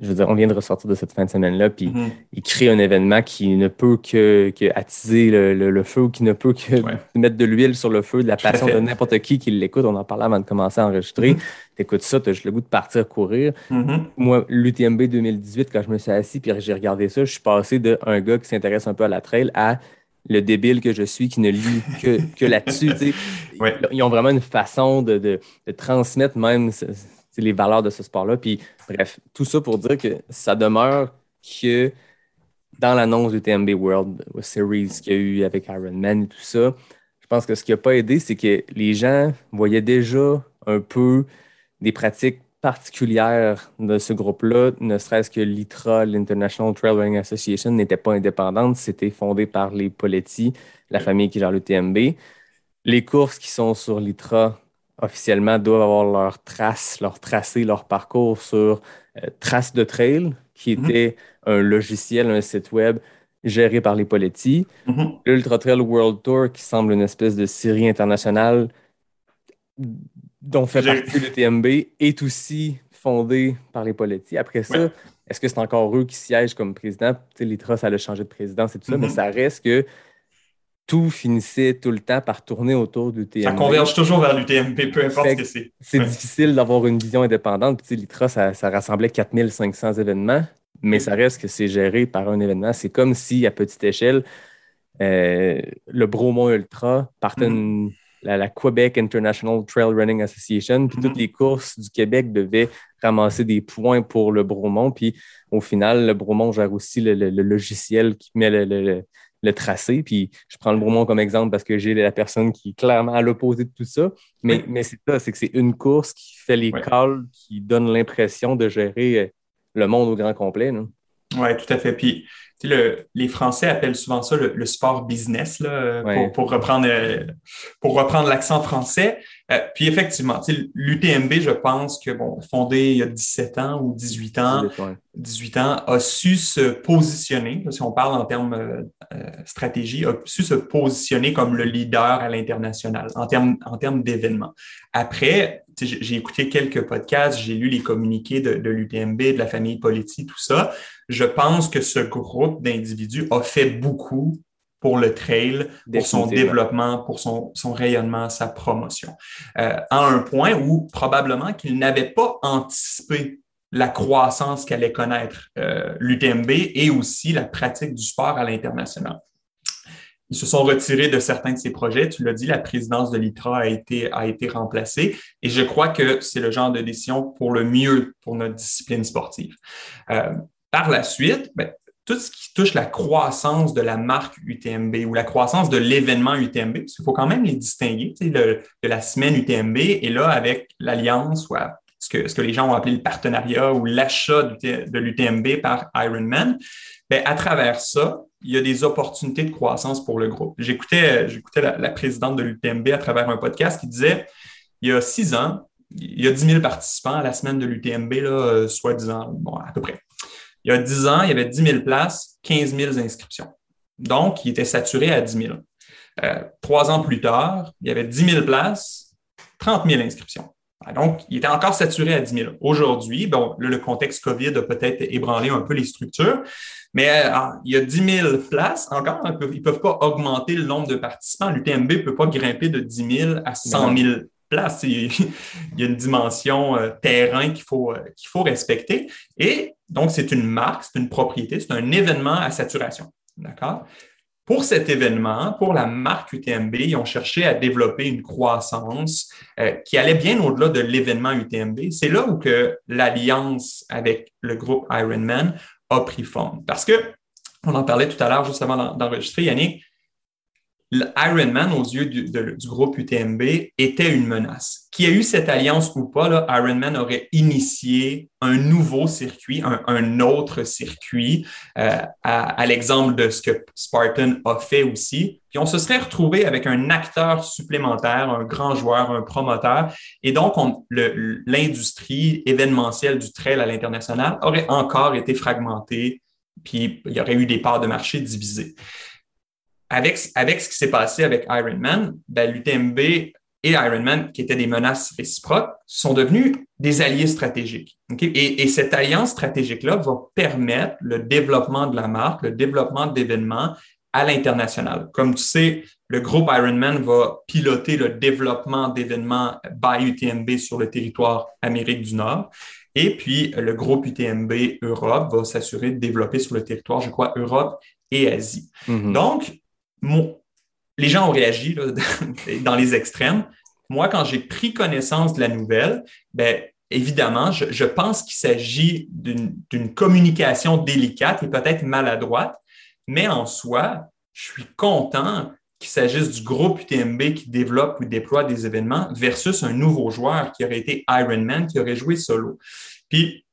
je veux dire, on vient de ressortir de cette fin de semaine-là, puis mm-hmm. il crée un événement qui ne peut que, attiser le, feu qui ne peut que mettre de l'huile sur le feu, de la passion de n'importe qui qui l'écoute. On en parlait avant de commencer à enregistrer. Mm-hmm. Tu écoutes ça, tu as le goût de partir courir. Mm-hmm. Moi, l'UTMB 2018, quand je me suis assis puis j'ai regardé ça, je suis passé d'un gars qui s'intéresse un peu à la trail à le débile que je suis qui ne lit que, que là-dessus. Ouais. Ils ont vraiment une façon de, de, de transmettre même les valeurs de ce sport-là. Puis, bref, tout ça pour dire que ça demeure que dans l'annonce du TMB World Series qu'il y a eu avec Iron Man et tout ça, je pense que ce qui n'a pas aidé, c'est que les gens voyaient déjà un peu des pratiques particulières de ce groupe-là, ne serait-ce que l'ITRA, l'International Trail Running Association, n'était pas indépendante, c'était fondé par les Poletti, la famille qui gère le TMB. Les courses qui sont sur l'ITRA officiellement doivent avoir leur trace, leur tracé, leur parcours sur euh, Trace de Trail, qui Mhm. était un logiciel, un site web géré par les Poletti. Mhm. L'Ultra Trail World Tour, qui semble une espèce de série internationale dont fait partie le TMB, est aussi fondé par les Poletti. Après ça, Ouais. est-ce que c'est encore eux qui siègent comme président? Tu sais, l'ITRA, ça a changé de présidence et tout ça, mais Mhm. ça reste que tout finissait tout le temps par tourner autour du TMB. Ça converge toujours vers l'UTMB, peu importe ce que c'est. C'est Ouais. difficile d'avoir une vision indépendante. Puis, l'ITRA, ça, ça rassemblait 4500 événements, mais ça reste que c'est géré par un événement. C'est comme si, à petite échelle, euh, le Bromont Ultra partait une- la, la Quebec International Trail Running Association, puis toutes les courses du Québec devaient ramasser des points pour le Bromont. Puis au final, le Bromont gère aussi le, le- le logiciel qui met le, le- tracé. Puis je prends le Bromont comme exemple parce que j'ai la personne qui est clairement à l'opposé de tout ça. Mais, Oui. mais c'est ça, c'est que c'est une course qui fait les calls, qui donne l'impression de gérer euh, le monde au grand complet. Oui, tout à fait. Puis, le- les Français appellent souvent ça le, le sport business, là, Ouais. pour, pour reprendre, euh, pour reprendre l'accent français. Euh, puis, effectivement, l'UTMB, je pense que, bon, fondé il y a 17 ans ou 18 ans, Ouais. 18 ans, a su se positionner, si on parle en termes euh, euh, stratégie, a su se positionner comme le leader à l'international en termes, en termes d'événements. Après, j'ai écouté quelques podcasts, j'ai lu les communiqués de, de l'UTMB, de la famille Politi, tout ça. Je pense que ce groupe d'individus a fait beaucoup pour le trail, pour son développement, pour son, son rayonnement, sa promotion. Euh, à un point où probablement qu'ils n'avaient pas anticipé la croissance qu'allait connaître euh, l'UTMB et aussi la pratique du sport à l'international. Ils se sont retirés de certains de ces projets. Tu l'as dit, la présidence de l'ITRA a été, a été remplacée et je crois que c'est le genre de décision pour le mieux pour notre discipline sportive. Euh, par la suite, ben, tout ce qui touche la croissance de la marque UTMB ou la croissance de l'événement UTMB, parce qu'il faut quand même les distinguer, de la semaine UTMB et là, avec l'alliance ou ce que, les gens ont appelé le partenariat ou l'achat de l'UTMB par Ironman, ben, à travers ça, il y a des opportunités de croissance pour le groupe. J'écoutais, la, présidente de l'UTMB à travers un podcast qui disait, il y a six ans, il y a 10 000 participants à la semaine de l'UTMB, là, euh, soi-disant, à peu près. Il y a 10 ans, il y avait 10 000 places, 15 000 inscriptions. Donc, il était saturé à 10 000. Euh, trois ans plus tard, il y avait 10 000 places, 30 000 inscriptions. Ah, Donc, il était encore saturé à 10 000. Aujourd'hui, bon, le contexte COVID a peut-être ébranlé un peu les structures, mais euh, il y a 10 000 places encore. ils ne peuvent pas augmenter le nombre de participants. L'UTMB ne peut pas grimper de 10 000 à 100 000 places. Il y a une dimension euh, terrain qu'il faut, euh, qu'il faut respecter. Et donc, c'est une marque, c'est une propriété, c'est un événement à saturation. D'accord? Pour cet événement, pour la marque UTMB, ils ont cherché à développer une croissance euh, qui allait bien au-delà de l'événement UTMB. C'est là où que l'alliance avec le groupe Ironman a pris forme. Parce que, on en parlait tout à l'heure, juste avant d'enregistrer, Yannick, l'Ironman, aux yeux du, groupe UTMB, était une menace. Qui a eu cette alliance ou pas, Ironman aurait initié un nouveau circuit, un, un autre circuit, euh, à, à l'exemple de ce que Spartan a fait aussi. Puis on se serait retrouvé avec un acteur supplémentaire, un grand joueur, un promoteur. Et donc, l'industrie événementielle du trail à l'international aurait encore été fragmentée, puis il y aurait eu des parts de marché divisées avec, avec ce qui s'est passé avec Ironman, ben, l'UTMB et Ironman, qui étaient des menaces réciproques, sont devenus des alliés stratégiques. Okay? Et, et, cette alliance stratégique-là va permettre le développement de la marque, le développement d'événements à l'international. Comme tu sais, le groupe Ironman va piloter le développement d'événements by UTMB sur le territoire Amérique du Nord. Et puis, le groupe UTMB Europe va s'assurer de développer sur le territoire, je crois, Europe et Asie. Mm -hmm. Donc, les gens ont réagi dans les extrêmes. Moi, quand j'ai pris connaissance de la nouvelle, ben, évidemment, je, pense qu'il s'agit d'une communication délicate et peut-être maladroite, mais en soi, je suis content qu'il s'agisse du groupe UTMB qui développe ou déploie des événements versus un nouveau joueur qui aurait été Ironman, qui aurait joué solo. Puis,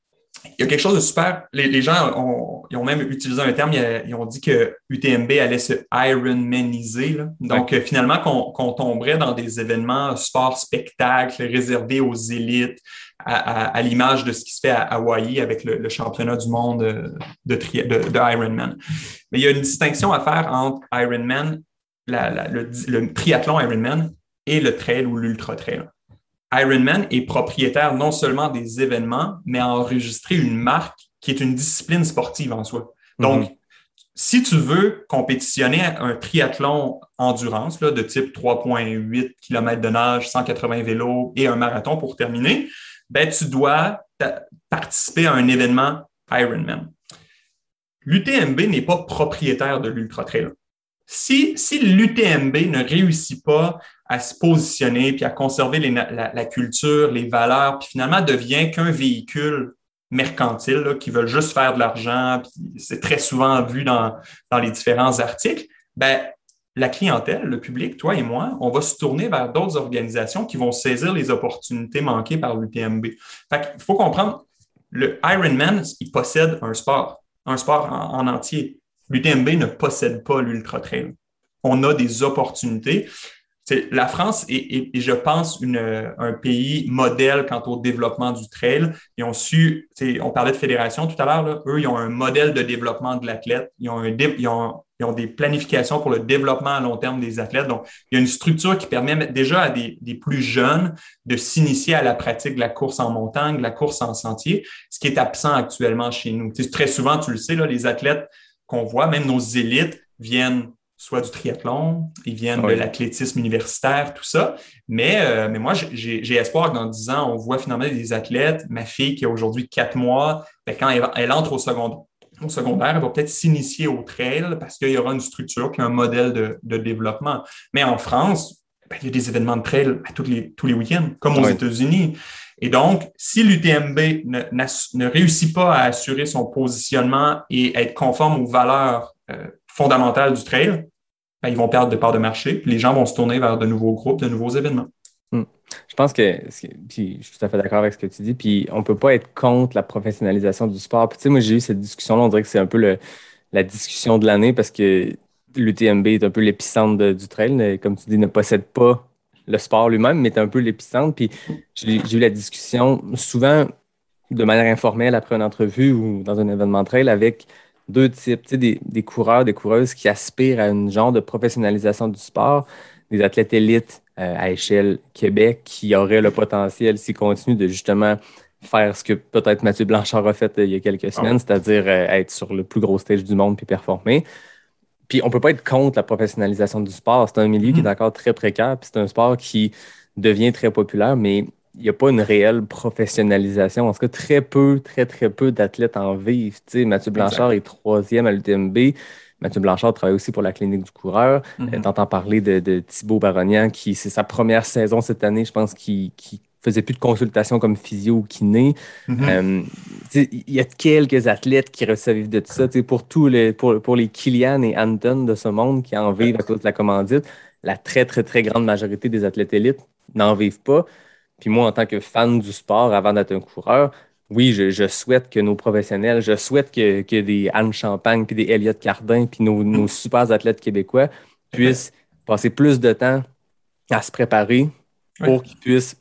il y a quelque chose de super. Les, gens ont, ils ont même utilisé un terme, ils, ont dit que UTMB allait se Ironmaniser. Donc, finalement, qu'on tomberait dans des événements sport-spectacle réservés aux élites, à, l'image de ce qui se fait à Hawaï avec le, championnat du monde de, de, Ironman. Mais il y a une distinction à faire entre Ironman, le, le triathlon Ironman et le trail ou l'ultra trail. Ironman est propriétaire non seulement des événements, mais a enregistré une marque qui est une discipline sportive en soi. Donc, mhm. si tu veux compétitionner un triathlon endurance là, de type 3,8 km de nage, 180 vélos et un marathon pour terminer, ben, tu dois participer à un événement Ironman. L'UTMB n'est pas propriétaire de l'Ultra Trail. Si, l'UTMB ne réussit pas à se positionner puis à conserver la, culture, les valeurs, puis finalement devient qu'un véhicule mercantile qui veulent juste faire de l'argent, puis c'est très souvent vu dans, dans les différents articles, ben, la clientèle, le public, toi et moi, on va se tourner vers d'autres organisations qui vont saisir les opportunités manquées par l'UTMB. Fait il faut comprendre, le Ironman, il possède un sport, un sport en entier. L'UTMB ne possède pas l'ultra trail. On a des opportunités. La France est, je pense, un pays modèle quant au développement du trail. Ils ont su, on parlait de fédération tout à l'heure, eux, ils ont un modèle de développement de l'athlète. Ils ont, des planifications pour le développement à long terme des athlètes. Donc, il y a une structure qui permet déjà à des, des plus jeunes de s'initier à la pratique de la course en montagne, de la course en sentier, ce qui est absent actuellement chez nous. très souvent, tu le sais, là, les athlètes qu'on voit, même nos élites viennent soit du triathlon, ils viennent de l'athlétisme universitaire, tout ça. Mais, euh, mais moi, j'ai espoir que dans 10 ans, on voit finalement des athlètes. Ma fille qui a aujourd'hui 4 mois, ben, quand elle, entre au secondaire, au secondaire, elle va peut-être s'initier au trail parce qu'il y aura une structure puis un modèle de, développement. Mais en France, ben, il y a des événements de trail tous les, tous les week-ends, comme aux États-Unis. Et donc, si l'UTMB ne, réussit pas à assurer son positionnement et être conforme aux valeurs euh, fondamentales du trail, ben, ils vont perdre de part de marché, puis les gens vont se tourner vers de nouveaux groupes, de nouveaux événements. Hmm. Je pense que, puis je suis tout à fait d'accord avec ce que tu dis, puis on ne peut pas être contre la professionnalisation du sport. Puis, tu sais, moi, j'ai eu cette discussion-là, on dirait que c'est un peu la discussion de l'année parce que l'UTMB est un peu l'épicentre du trail, comme tu dis, ne possède pas le sport lui-même, mais un peu l'épicentre. Puis j'ai eu la discussion souvent de manière informelle après une entrevue ou dans un événement trail avec deux types, des, des, coureurs, des coureuses qui aspirent à une genre de professionnalisation du sport, des athlètes élites euh, à échelle Québec qui auraient le potentiel s'ils continuent de justement faire ce que peut-être Mathieu Blanchard a fait euh, il y a quelques ah semaines, c'est-à-dire euh, être sur le plus gros stage du monde puis performer. Puis on peut pas être contre la professionnalisation du sport. C'est un milieu qui est mm. encore très précaire, puis c'est un sport qui devient très populaire, mais il n'y a pas une réelle professionnalisation. En tout cas, très peu, très, très peu d'athlètes en vivent. Tu sais, Mathieu Blanchard est troisième à l'UTMB. Mathieu Blanchard travaille aussi pour la clinique du coureur. Mm T'entends parler de, de Thibaut Baronian, qui c'est sa première saison cette année, je pense, qui, qui faisait plus de consultations comme physio ou kiné. Mm-hmm. Euh, il y a quelques athlètes qui reçoivent de tout ça. Pour, tous les, pour, les Kilian et Anton de ce monde qui en vivent à cause de la commandite, la très, très, très grande majorité des athlètes élites n'en vivent pas. Puis moi, en tant que fan du sport, avant d'être un coureur, oui, je, souhaite que nos professionnels, je souhaite que, que des Anne Champagne, puis des Elliott Cardin, puis nos, nos super athlètes québécois puissent passer plus de temps à se préparer, pour qu'ils puissent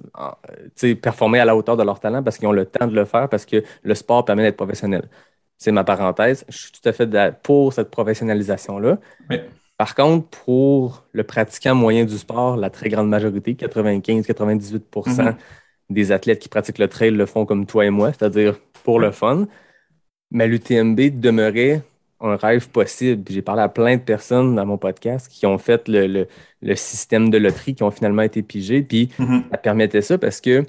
performer à la hauteur de leur talent parce qu'ils ont le temps de le faire, parce que le sport permet d'être professionnel. C'est ma parenthèse. Je suis tout à fait pour cette professionnalisation-là. Par contre, pour le pratiquant moyen du sport, la très grande majorité, 95-98 mm-hmm. des athlètes qui pratiquent le trail le font comme toi et moi, c'est-à-dire pour le fun. Mais l'UTMB demeurait un rêve possible. J'ai parlé à plein de personnes dans mon podcast qui ont fait le, système de loterie, qui ont finalement été pigés. Puis mm-hmm. ça permettait ça parce que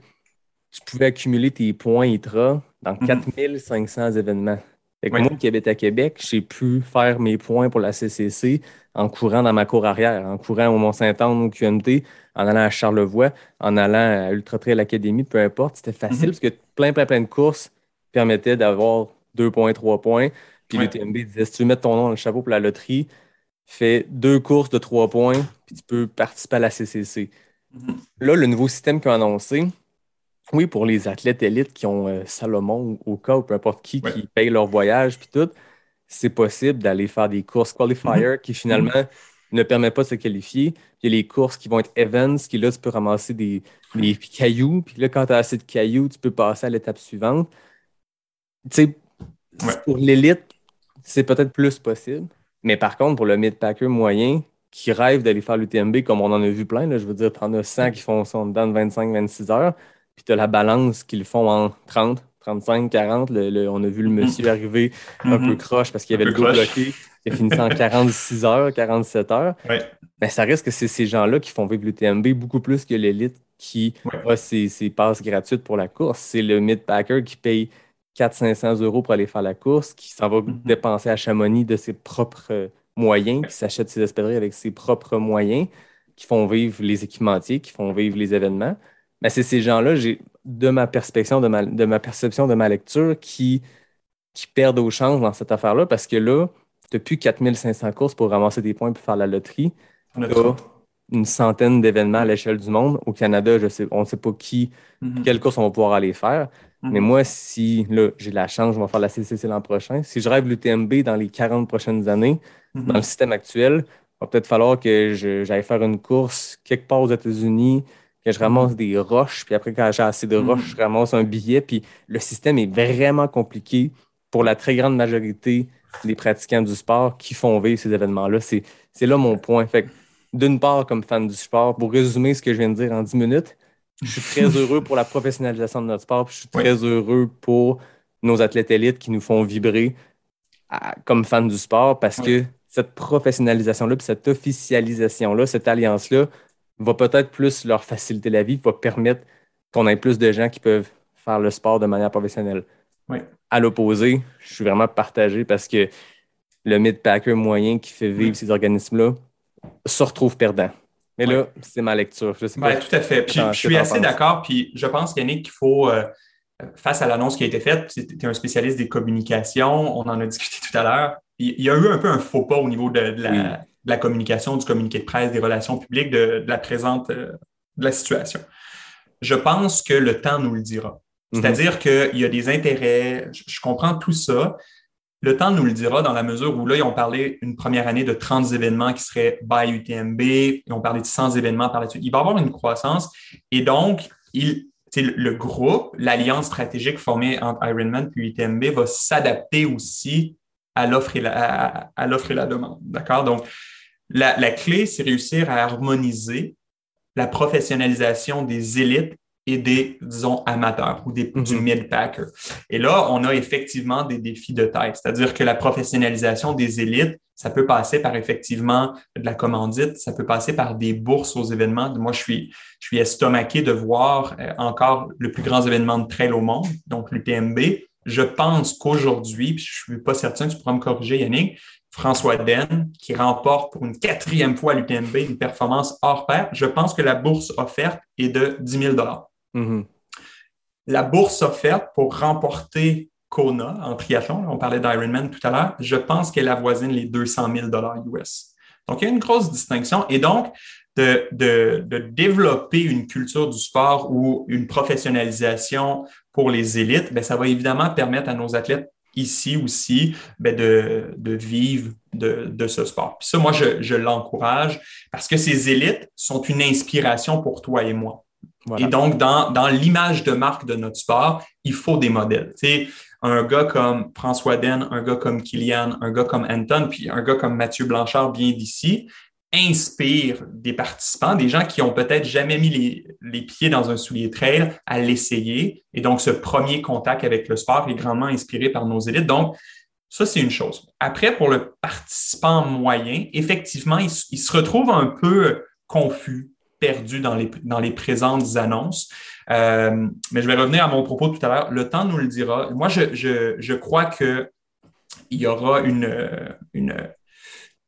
tu pouvais accumuler tes points ITRA dans 4500 mm-hmm. événements. Fait moi qui habite à Québec, j'ai pu faire mes points pour la CCC en courant dans ma cour arrière, en courant au Mont-Saint-Anne, au QMT, en allant à Charlevoix, en allant à Ultra Trail Academy, peu importe. C'était facile Mhm. parce que plein, plein, plein de courses permettaient d'avoir deux points, trois points. Puis Ouais. l'UTMB disait si tu veux mettre ton nom dans le chapeau pour la loterie, fais deux courses de trois points, puis tu peux participer à la CCC. Mhm. Là, le nouveau système qu'ils ont annoncé, oui, pour les athlètes élites qui ont euh, Salomon ou Oka ou peu importe qui Ouais. qui paye leur voyage puis tout, c'est possible d'aller faire des courses qualifiers Mhm. qui finalement ne permettent pas de se qualifier. Il y a les courses qui vont être events, qui là, tu peux ramasser des, des cailloux. Puis là, quand tu as assez de cailloux, tu peux passer à l'étape suivante. Tu sais, Ouais. pour l'élite, c'est peut-être plus possible. Mais par contre, pour le mid-packer moyen qui rêve d'aller faire l'UTMB, comme on en a vu plein, là, je veux dire, tu en as 100 qui font ça en dedans de 25-26 heures, puis tu as la balance qu'ils le font en 30, 35, 40. Le- le- on a vu le monsieur arriver un Mhm. peu croche parce qu'il avait le dos bloqué. Il a fini ça en 46 heures, 47 heures. Ouais. Ben, ça reste que c'est ces gens-là qui font vivre l'UTMB beaucoup plus que l'élite qui Ouais. a ses, ses passes gratuites pour la course. C'est le mid-packer qui paye 400-500 euros pour aller faire la course, qui s'en va Mhm. dépenser à Chamonix de ses propres moyens, qui s'achète ses espadrilles avec ses propres moyens, qui font vivre les équipementiers, qui font vivre les événements. Mais c'est ces gens-là, de ma perspective, de ma, de ma perception, de ma lecture, qui, qui perdent au change dans cette affaire-là parce que là, tu n'as plus 4500 courses pour ramasser des points pour faire la loterie. Une centaine d'événements à l'échelle du monde. Au Canada, je sais, on ne sait pas qui, Mhm. quelle course on va pouvoir aller faire. Mhm. Mais moi, si là, j'ai la chance, je vais faire la CCC l'an prochain. Si je rêve l'UTMB dans les 40 prochaines années, Mhm. dans le système actuel, il va peut-être falloir que j'aille faire une course quelque part aux États-Unis, que je ramasse des roches, puis après, quand j'ai assez de Mhm. roches, je ramasse un billet. Puis le système est vraiment compliqué pour la très grande majorité des pratiquants du sport qui font vivre ces événements-là. C'est c'est là mon point. Fait que, d'une part, comme fan du sport, pour résumer ce que je viens de dire en 10 minutes, je suis très heureux pour la professionnalisation de notre sport, puis je suis Oui. très heureux pour nos athlètes élites qui nous font vibrer à- comme fans du sport parce Oui. que cette professionnalisation-là, puis cette officialisation-là, cette alliance-là, va peut-être plus leur faciliter la vie, va permettre qu'on ait plus de gens qui peuvent faire le sport de manière professionnelle. Oui. À l'opposé, je suis vraiment partagé parce que le mid-packer moyen qui fait vivre ces organismes-là se retrouve perdant. Mais là, c'est ma lecture. Je sais pas. Ben, tout à fait. Puis, je suis assez d'accord. Puis je pense, Yannick, qu'il faut, euh, face à l'annonce qui a été faite, tu es un spécialiste des communications, on en a discuté tout à l'heure. Il y a eu un peu un faux pas au niveau de, de la, Oui. de la communication, du communiqué de presse, des relations publiques, de, de la présente euh, de la situation. Je pense que le temps nous le dira. Mhm. C'est-à-dire qu'il y a des intérêts, je, je comprends tout ça. Le temps nous le dira dans la mesure où là, ils ont parlé une première année de 30 événements qui seraient by UTMB, ils ont parlé de 100 événements par suite. Il va y avoir une croissance et donc, il, le, groupe, l'alliance stratégique formée entre Ironman et UTMB va s'adapter aussi à l'offre et la, à, la demande. D'accord? Donc, la, la clé, c'est réussir à harmoniser la professionnalisation des élites et des, disons, amateurs ou des, du Mhm. mid-packer. Et là, on a effectivement des défis de taille, c'est-à-dire que la professionnalisation des élites, ça peut passer par effectivement de la commandite, ça peut passer par des bourses aux événements. Moi, je suis, je suis estomaqué de voir euh, encore le plus grand événement de trail au monde, donc l'UTMB. Je pense qu'aujourd'hui, je suis pas certain, tu pourras me corriger, Yannick, François Den, qui remporte pour une quatrième fois l'UTMB une performance hors pair, je pense que la bourse offerte est de 10 000 Mhm. la bourse offerte pour remporter Kona en triathlon, on parlait d'Ironman tout à l'heure, je pense qu'elle avoisine les 200 000 US. Donc, il y a une grosse distinction. Et donc, de, développer une culture du sport ou une professionnalisation pour les élites, ben, ça va évidemment permettre à nos athlètes ici aussi ben, de, vivre de, ce sport. Puis ça, moi, je l'encourage parce que ces élites sont une inspiration pour toi et moi. Et donc, dans, l'image de marque de notre sport, il faut des modèles. Tu sais, un gars comme François Den, un gars comme Kylian, un gars comme Anton, puis un gars comme Mathieu Blanchard vient d'ici, inspire des participants, des gens qui ont peut-être jamais mis les, pieds dans un soulier trail à l'essayer. Et donc, ce premier contact avec le sport est grandement inspiré par nos élites. Donc, ça, c'est une chose. Après, pour le participant moyen, effectivement, il se retrouve un peu confus, perdu dans les, dans les présentes annonces. Euh, mais je vais revenir à mon propos tout à l'heure. Le temps nous le dira. Moi, je, je, je crois qu'il y aura une, une,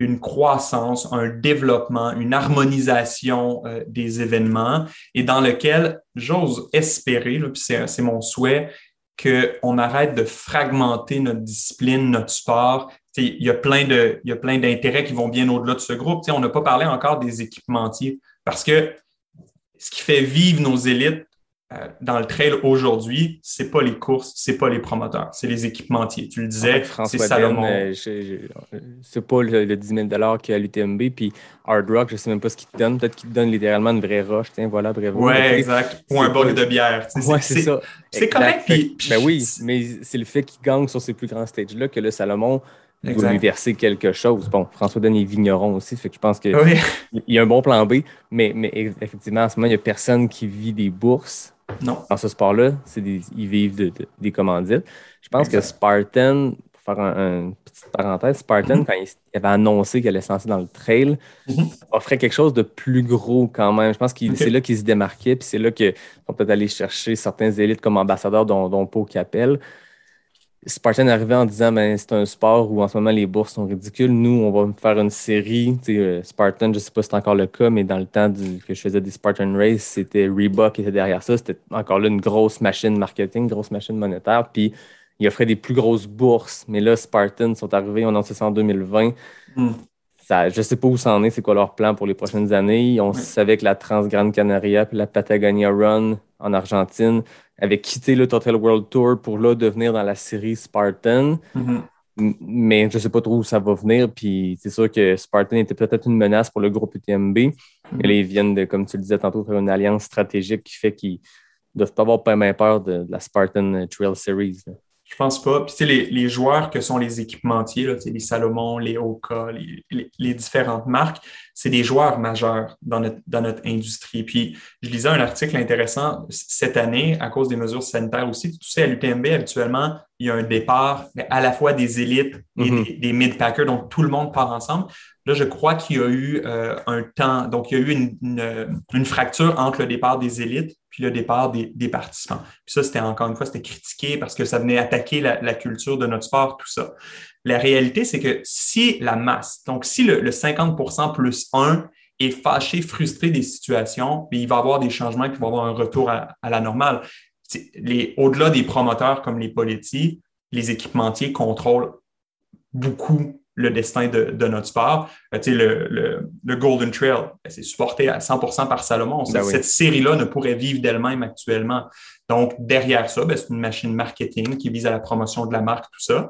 une croissance, un développement, une harmonisation euh, des événements et dans lequel j'ose espérer, puis c'est mon souhait, qu'on arrête de fragmenter notre discipline, notre sport. il y a plein de, il y a plein d'intérêts qui vont bien au-delà de ce groupe. on n'a pas parlé encore des équipementiers parce que ce qui fait vivre nos élites, euh, dans le trail aujourd'hui, c'est pas les courses, c'est pas les promoteurs, c'est les équipementiers. Tu le disais, c'est Salomon. Euh, c'est pas le, 10 000 qu'il y a à l'UTMB, puis Hard Rock, je sais même pas ce qu'il te donne. Peut-être qu'il te donne littéralement une vraie roche. Tiens, voilà, bref. Oui, exact. Ou un bol de bière. Oui, c'est ça. C'est correct. Puis, ben oui, mais c'est le fait qu'il gagne sur ces plus grands stages-là que le Salomon doit lui verser quelque chose. Bon, François Denis vigneron aussi, fait que je pense qu'il y a un bon plan B, mais, mais effectivement, en ce moment, il n'y a personne qui vit des bourses non. Dans ce sport-là, ils vivent des commandites. Je pense que Spartan, pour faire une petite parenthèse, Spartan, mm-hmm. quand il, avait annoncé qu'il allait se lancer dans le trail, mm-hmm. offrait quelque chose de plus gros quand même. Je pense que c'est là qu'il se démarquait, puis c'est là qu'ils vont peut-être aller chercher certains élites comme ambassadeurs, dont, dont Pau Capel. Spartan arrivait en disant ben, c'est un sport où en ce moment les bourses sont ridicules. Nous, on va faire une série. Euh, Spartan, je ne sais pas si c'est encore le cas, mais dans le temps que je faisais des Spartan Race, c'était Reebok qui était derrière ça. C'était encore là une grosse machine marketing, grosse machine monétaire. Puis il offrait des plus grosses bourses. Mais là, Spartan sont arrivés, on a annoncé ça en 2020. Hmm. Ça, je ne sais pas où ça en est, c'est quoi leur plan pour les prochaines années. On savait que la Transgrande Canaria puis la Patagonia Run en Argentine avait quitté le Total World Tour pour là devenir dans la série Spartan. Mm-hmm. Mais je ne sais pas trop où ça va venir. Puis c'est sûr que Spartan était peut-être une menace pour le groupe UTMB. Mm-hmm. là, ils viennent de, comme tu le disais tantôt, faire une alliance stratégique qui fait qu'ils ne doivent pas avoir pas même peur de, la Spartan Trail Series. Je pense pas. Puis, tu sais, les, les, joueurs que sont les équipementiers, là, les Salomon, les Oka, les, les, différentes marques, c'est des joueurs majeurs dans notre, dans notre industrie. Puis, je lisais un article intéressant cette année à cause des mesures sanitaires aussi. Tu sais, à l'UTMB, habituellement, il y a un départ à la fois des élites et mm-hmm. des, mid-packers, donc tout le monde part ensemble. Là, je crois qu'il y a eu euh, un temps, donc il y a eu une, une, une fracture entre le départ des élites puis le départ des, participants. Puis ça, c'était encore une fois, c'était critiqué parce que ça venait attaquer la, culture de notre sport, tout ça. La réalité, c'est que si la masse, donc si le, 50% plus 1 est fâché, frustré des situations, il va y avoir des changements qui vont avoir un retour à, la normale. Au-delà des promoteurs comme les politiques, les équipementiers contrôlent beaucoup le destin de, notre sport. Euh, le, le, Golden Trail, ben, c'est supporté à 100% par Salomon. Ben cette série-là ne pourrait vivre d'elle-même actuellement. Donc, derrière ça, ben, c'est une machine marketing qui vise à la promotion de la marque, tout ça.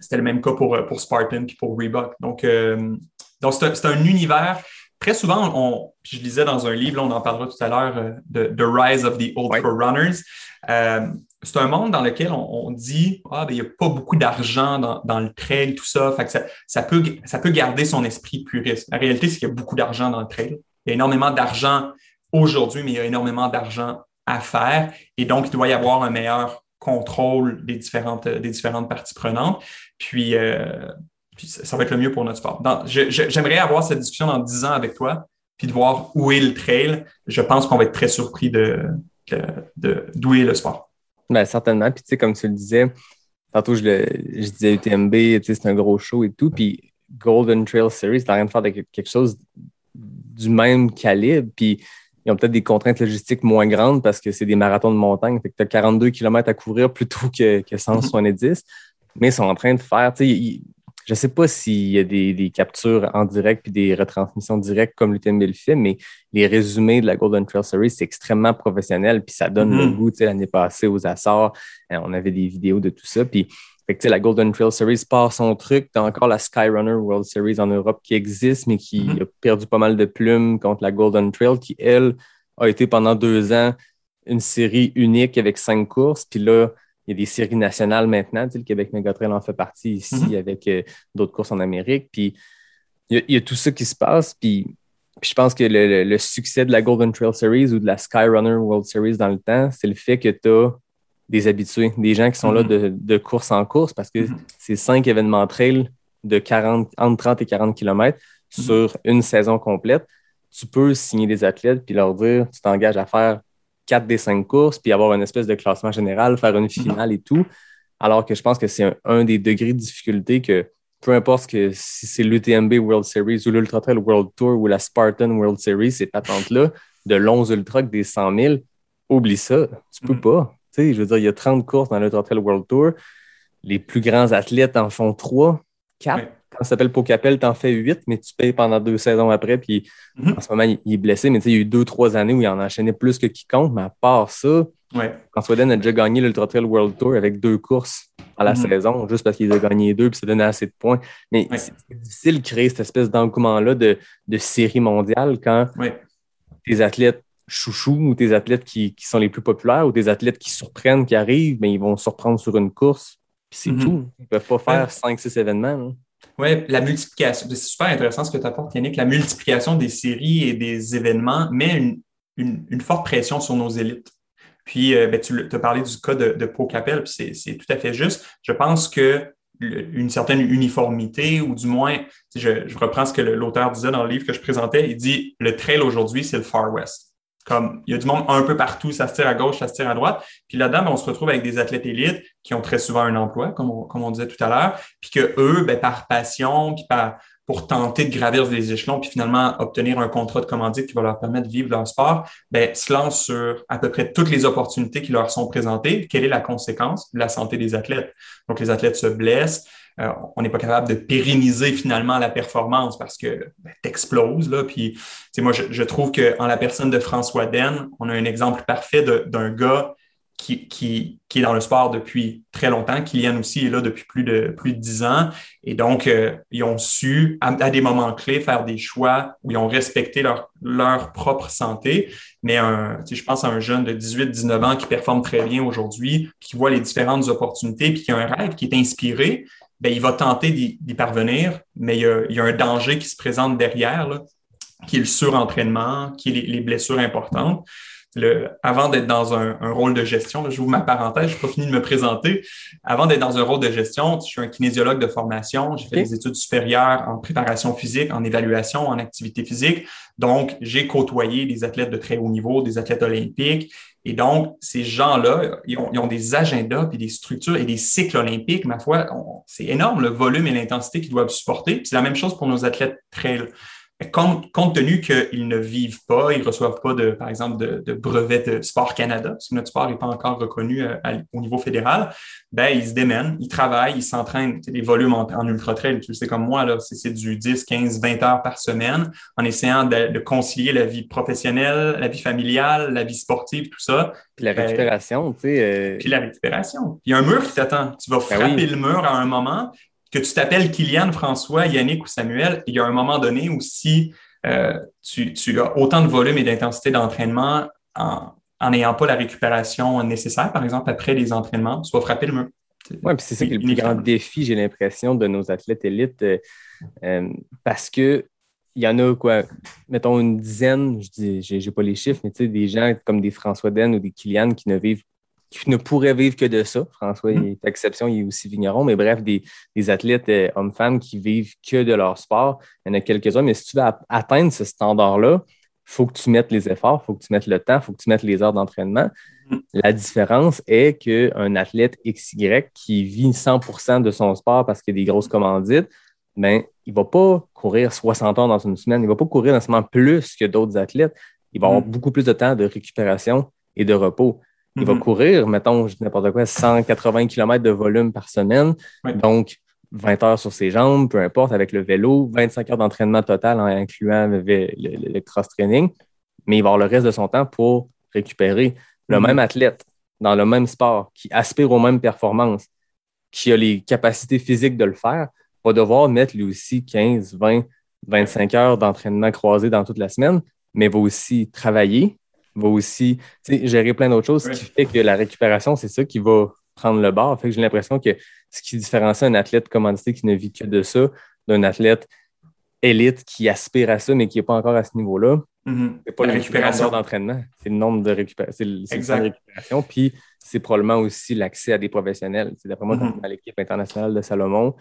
C'était le même cas pour, pour Spartan et pour Reebok. Donc, euh, donc c'est un, univers. Très souvent, on, je lisais dans un livre, on en parlera tout à l'heure, euh, de The Rise of the Ultra Runners c'est un monde dans lequel on, dit ah, ben, il n'y a pas beaucoup d'argent dans, le trail, tout ça. Fait que ça, peut, ça peut garder son esprit puriste. La réalité, c'est qu'il y a beaucoup d'argent dans le trail. Il y a énormément d'argent aujourd'hui, mais il y a énormément d'argent à faire. Et donc, il doit y avoir un meilleur contrôle des différentes, des différentes parties prenantes. Puis, euh, ça, va être le mieux pour notre sport. J'aimerais avoir cette discussion dans 10 ans avec toi, puis de voir où est le trail. Je pense qu'on va être très surpris de, d'où est le sport. Ben, certainement. Puis, tu sais, comme tu le disais, tantôt, je, le, je disais UTMB, tu sais, c'est un gros show et tout. Puis, Golden Trail Series, t'as rien de faire de quelque chose du même calibre. Puis, ils ont peut-être des contraintes logistiques moins grandes parce que c'est des marathons de montagne. Fait que tu as 42 km à couvrir plutôt que, que 170. Mais ils sont en train de faire, tu sais, je ne sais pas s'il y a des, captures en direct puis des retransmissions directes comme l'UTMB le fait, mais les résumés de la Golden Trail Series, c'est extrêmement professionnel puis ça donne le mm-hmm. goût. L'année passée aux Açores, hein, on avait des vidéos de tout ça. Puis la Golden Trail Series part son truc. Tu as encore la Skyrunner World Series en Europe qui existe, mais qui mm-hmm. a perdu pas mal de plumes contre la Golden Trail, qui, elle, a été pendant deux ans une série unique avec cinq courses. Puis là, il y a des séries nationales maintenant. le Québec Megatrail en fait partie ici mhm. avec euh, d'autres courses en Amérique. Puis il y, a, tout ça qui se passe. Puis, je pense que le, succès de la Golden Trail Series ou de la Skyrunner World Series dans le temps, c'est le fait que tu as des habitués, des gens qui sont là mhm. de, course en course parce que mhm. c'est cinq événements trail de 40, entre 30 et 40 km sur une saison complète. Tu peux signer des athlètes puis leur dire tu t'engages à faire quatre des cinq courses, puis avoir une espèce de classement général, faire une finale et tout. Alors que je pense que c'est un, des degrés de difficulté que peu importe que si c'est l'UTMB World Series ou l'Ultra Trail World Tour ou la Spartan World Series, ces patentes-là, de longs ultras des 100 000, oublie ça. Tu peux mm. pas. Tu sais, je veux dire, il y a 30 courses dans l'Ultra Trail World Tour. Les plus grands athlètes en font 3, 4. Quand ça s'appelle Pocapel, tu en fais 8, mais tu payes pendant deux saisons après. Puis mm-hmm. en ce moment, il, est blessé, mais tu sais, il y a eu deux, trois années où il en enchaînait plus que quiconque. Mais à part ça, Ouais. François Den a déjà gagné l'Ultra Trail World Tour avec deux courses à la mm-hmm. saison, juste parce qu'il a gagné deux puis ça donnait assez de points. Mais c'est difficile de créer cette espèce d'engouement-là de, de, série mondiale quand tes athlètes chouchous ou tes athlètes qui, qui, sont les plus populaires ou tes athlètes qui surprennent, qui arrivent, mais ils vont surprendre sur une course. Puis c'est mm-hmm. tout. Ils ne peuvent pas faire cinq, six événements. Oui, la multiplication. C'est super intéressant ce que tu apportes, Yannick. La multiplication des séries et des événements met une, une, forte pression sur nos élites. Puis, euh, ben, tu as parlé du cas de, de Pau Capel, puis c'est tout à fait juste. Je pense que une certaine uniformité, ou du moins, je, je reprends ce que l'auteur disait dans le livre que je présentais, il dit le trail aujourd'hui, c'est le Far West. Comme il y a du monde un peu partout, ça se tire à gauche, ça se tire à droite. Puis là-dedans, ben, on se retrouve avec des athlètes élites qui ont très souvent un emploi, comme on, disait tout à l'heure, puis que eux, ben, par passion, puis par pour tenter de gravir les échelons puis finalement obtenir un contrat de commandite qui va leur permettre de vivre leur sport, ben, se lancent sur à peu près toutes les opportunités qui leur sont présentées. Quelle est la conséquence? La santé des athlètes? Donc, les athlètes se blessent. On n'est pas capable de pérenniser finalement la performance parce que ben, t'exploses. Là, puis, moi, je, je trouve qu'en la personne de François Den, on a un exemple parfait d'un gars qui, qui, qui, est dans le sport depuis très longtemps. Kylian aussi est là depuis plus de plus de dix ans. Et donc, euh, ils ont su, à, des moments clés, faire des choix où ils ont respecté leur, leur propre santé. Mais un, je pense à un jeune de 18-19 ans qui performe très bien aujourd'hui, qui voit les différentes opportunités, puis qui a un rêve, qui est inspiré, ben, il va tenter d'y parvenir, mais il y, a, il y, a, un danger qui se présente derrière, là, qui est le surentraînement, qui est les, les blessures importantes avant d'être dans un, rôle de gestion, je vous ma parenthèse, je n'ai pas fini de me présenter. Avant d'être dans un rôle de gestion, je suis un kinésiologue de formation. J'ai fait des études supérieures en préparation physique, en évaluation, en activité physique. Donc, j'ai côtoyé des athlètes de très haut niveau, des athlètes olympiques. Et donc, ces gens-là, ils ont, des agendas, puis des structures et des cycles olympiques. Ma foi, c'est énorme le volume et l'intensité qu'ils doivent supporter. C'est la même chose pour nos athlètes très Compte, compte tenu qu'ils ne vivent pas, ils ne reçoivent pas, de, par exemple, de, de brevet de Sport Canada, parce que notre sport n'est pas encore reconnu euh, au niveau fédéral, ben, ils se démènent, ils travaillent, ils s'entraînent. Les volumes en, en ultra-trail, tu le sais comme moi, là, c'est, du 10, 15, 20 heures par semaine, en essayant de, concilier la vie professionnelle, la vie familiale, la vie sportive, tout ça. Puis la ben, récupération, tu sais. Euh, puis la récupération. Il y a un mur qui t'attend. Tu vas ben frapper le mur à un moment, que tu t'appelles Kylian, François, Yannick ou Samuel, il y a un moment donné où si euh, tu, as autant de volume et d'intensité d'entraînement en n'ayant pas la récupération nécessaire, par exemple, après les entraînements, tu vas frapper le mur. Oui, puis c'est ça qui est le plus grand défi, j'ai l'impression, de nos athlètes élites, euh, euh, parce que il y en a quoi, mettons une dizaine, je dis, j'ai pas les chiffres, mais tu sais, des gens comme des François Den ou des Kylian qui ne vivent qui ne pourrait vivre que de ça. François il est exception, il est aussi vigneron, mais bref, des, athlètes euh, hommes-femmes qui vivent que de leur sport. Il y en a quelques-uns, mais si tu veux atteindre ce standard-là, il faut que tu mettes les efforts, il faut que tu mettes le temps, il faut que tu mettes les heures d'entraînement. Mm. La différence est qu'un athlète XY qui vit 100% de son sport parce qu'il y a des grosses commandites, ben, il ne va pas courir 60 heures dans une semaine, il ne va pas courir nécessairement plus que d'autres athlètes. Il va avoir mm. beaucoup plus de temps de récupération et de repos. Il va mhm. courir, mettons, je dis n'importe quoi, 180 km de volume par semaine. Donc, 20 heures sur ses jambes, peu importe, avec le vélo, 25 heures d'entraînement total en incluant le, cross-training. Mais il va avoir le reste de son temps pour récupérer. Le mhm. même athlète, dans le même sport, qui aspire aux mêmes performances, qui a les capacités physiques de le faire, va devoir mettre lui aussi 15, 20, 25 heures d'entraînement croisé dans toute la semaine, mais va aussi travailler, va aussi gérer plein d'autres choses, ce qui fait que la récupération, c'est ça qui va prendre le bord. Fait que j'ai l'impression que ce qui différencie un athlète commandité qui ne vit que de ça d'un athlète élite qui aspire à ça, mais qui n'est pas encore à ce niveau-là, mm-hmm. c'est pas la récupération d'entraînement, c'est le nombre de récupération. C'est récupération. Puis c'est probablement aussi l'accès à des professionnels. C'est d'après moi, mm-hmm. dans l'équipe internationale de Salomon,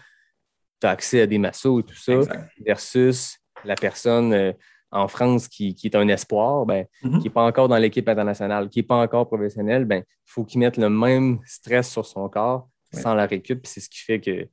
tu as accès à des massos et tout ça, versus la personne. Euh, en France qui, est un espoir, ben, mhm. qui n'est pas encore dans l'équipe internationale, qui n'est pas encore professionnel, ben, il faut qu'il mette le même stress sur son corps sans la récup. C'est ce qui fait que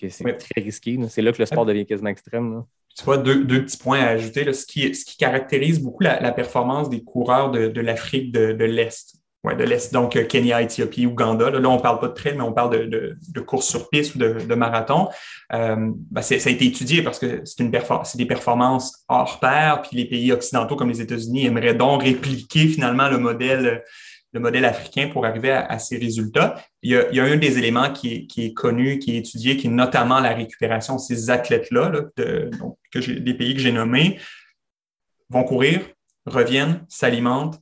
que c'est très risqué. C'est là que le sport devient quasiment extrême. Tu vois, deux, petits points à ajouter. ce, qui, ce qui caractérise beaucoup la, performance des coureurs de, l'Afrique de, l'Est. Ouais, de l'Est, donc euh, Kenya, Éthiopie, Ouganda. Là, on ne parle pas de trail, mais on parle de, de, course sur piste ou de, marathon. Euh, ben, ça a été étudié parce que c'est c'est des performances hors pair, puis les pays occidentaux comme les États-Unis aimeraient donc répliquer finalement le modèle le modèle africain pour arriver à, ces résultats. Il y, a, il y, a, un des éléments qui est, qui est, connu, qui est étudié, qui est notamment la récupération. Ces athlètes-là, là, de, des pays que j'ai nommés, vont courir, reviennent, s'alimentent,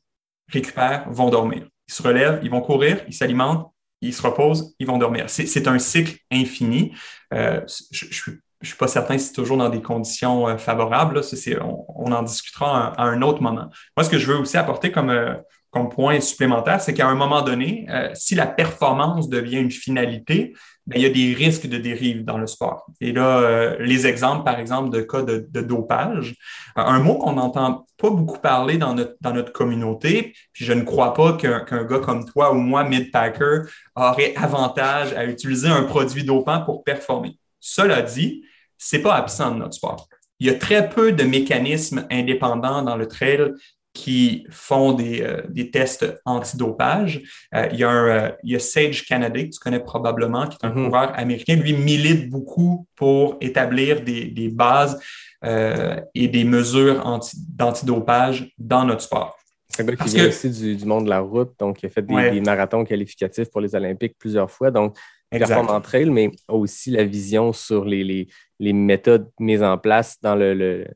récupèrent, vont dormir. Ils se relèvent, ils vont courir, ils s'alimentent, ils se reposent, ils vont dormir. C'est un cycle infini. Euh, je, je suis pas certain si c'est toujours dans des conditions euh, favorables. Là. on, en discutera à, un autre moment. Moi, ce que je veux aussi apporter comme, euh, point supplémentaire, c'est qu'à un moment donné, si la performance devient une finalité, il y a des risques de dérive dans le sport. Et là, euh, les exemples, par exemple, de cas de, dopage, un mot qu'on n'entend pas beaucoup parler dans notre, dans notre communauté, puis je ne crois pas qu'un gars comme toi ou moi, mid-packer, aurait avantage à utiliser un produit dopant pour performer. Cela dit, c'est pas absent de notre sport. Il y a très peu de mécanismes indépendants dans le trail qui font des, euh, des tests antidopage. Euh, il, y a euh, il y a Sage Canada, que tu connais probablement, qui est un mm-hmm. coureur américain. Lui milite beaucoup pour établir des, des bases et des mesures anti, d'antidopage dans notre sport. C'est un gars qui vient aussi du, du, monde de la route, donc il a fait des, des, marathons qualificatifs pour les Olympiques plusieurs fois. Donc, il performe en trail, mais aussi la vision sur les, les, les méthodes mises en place dans le,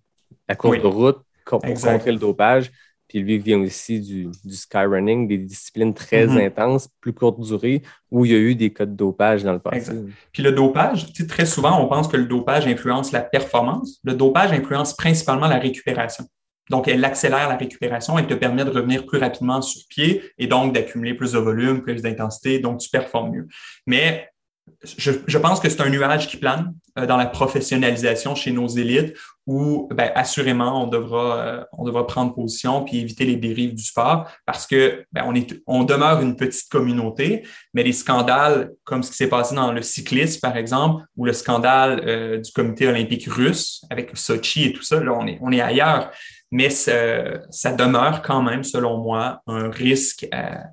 la course de route pour contrer le dopage. Puis lui vient aussi du, du skyrunning, des disciplines très mm-hmm. intenses, plus courte durée, où il y a eu des cas de dopage dans le passé. Puis le dopage, très souvent, on pense que le dopage influence la performance. Le dopage influence principalement la récupération. Donc, elle accélère la récupération, elle te permet de revenir plus rapidement sur pied et donc d'accumuler plus de volume, plus d'intensité, donc tu performes mieux. Mais je, pense que c'est un nuage qui plane euh, dans la professionnalisation chez nos élites où ben, assurément on devra, euh, on devra prendre position puis éviter les dérives du sport parce que ben, on, est, on demeure une petite communauté, mais les scandales comme ce qui s'est passé dans le cyclisme par exemple ou le scandale euh, du comité olympique russe avec Sochi et tout ça, là on est, on est ailleurs. Mais ça, demeure quand même, selon moi, un risque à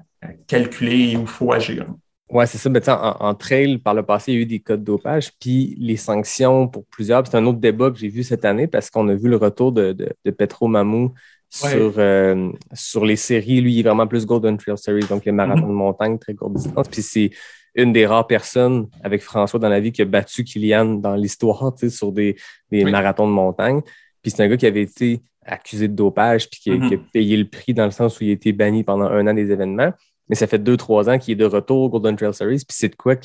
calculer et où il faut agir. Oui, c'est ça. Mais en, en, trail, par le passé, il y a eu des cas de dopage, puis les sanctions pour plusieurs. C'est un autre débat que j'ai vu cette année parce qu'on a vu le retour de, de, Petro Mamou sur, euh, sur les séries. Lui, il est vraiment plus Golden Trail Series, donc les marathons mm-hmm. de montagne, très courte distance. Puis c'est une des rares personnes avec François dans la vie qui a battu Kylian dans l'histoire sur des, des marathons de montagne. Puis c'est un gars qui avait été accusé de dopage puis qui, qui, a mm-hmm. payé le prix dans le sens où il a été banni pendant un an des événements mais ça fait deux, trois ans qu'il est de retour au Golden Trail Series. Puis c'est de quoi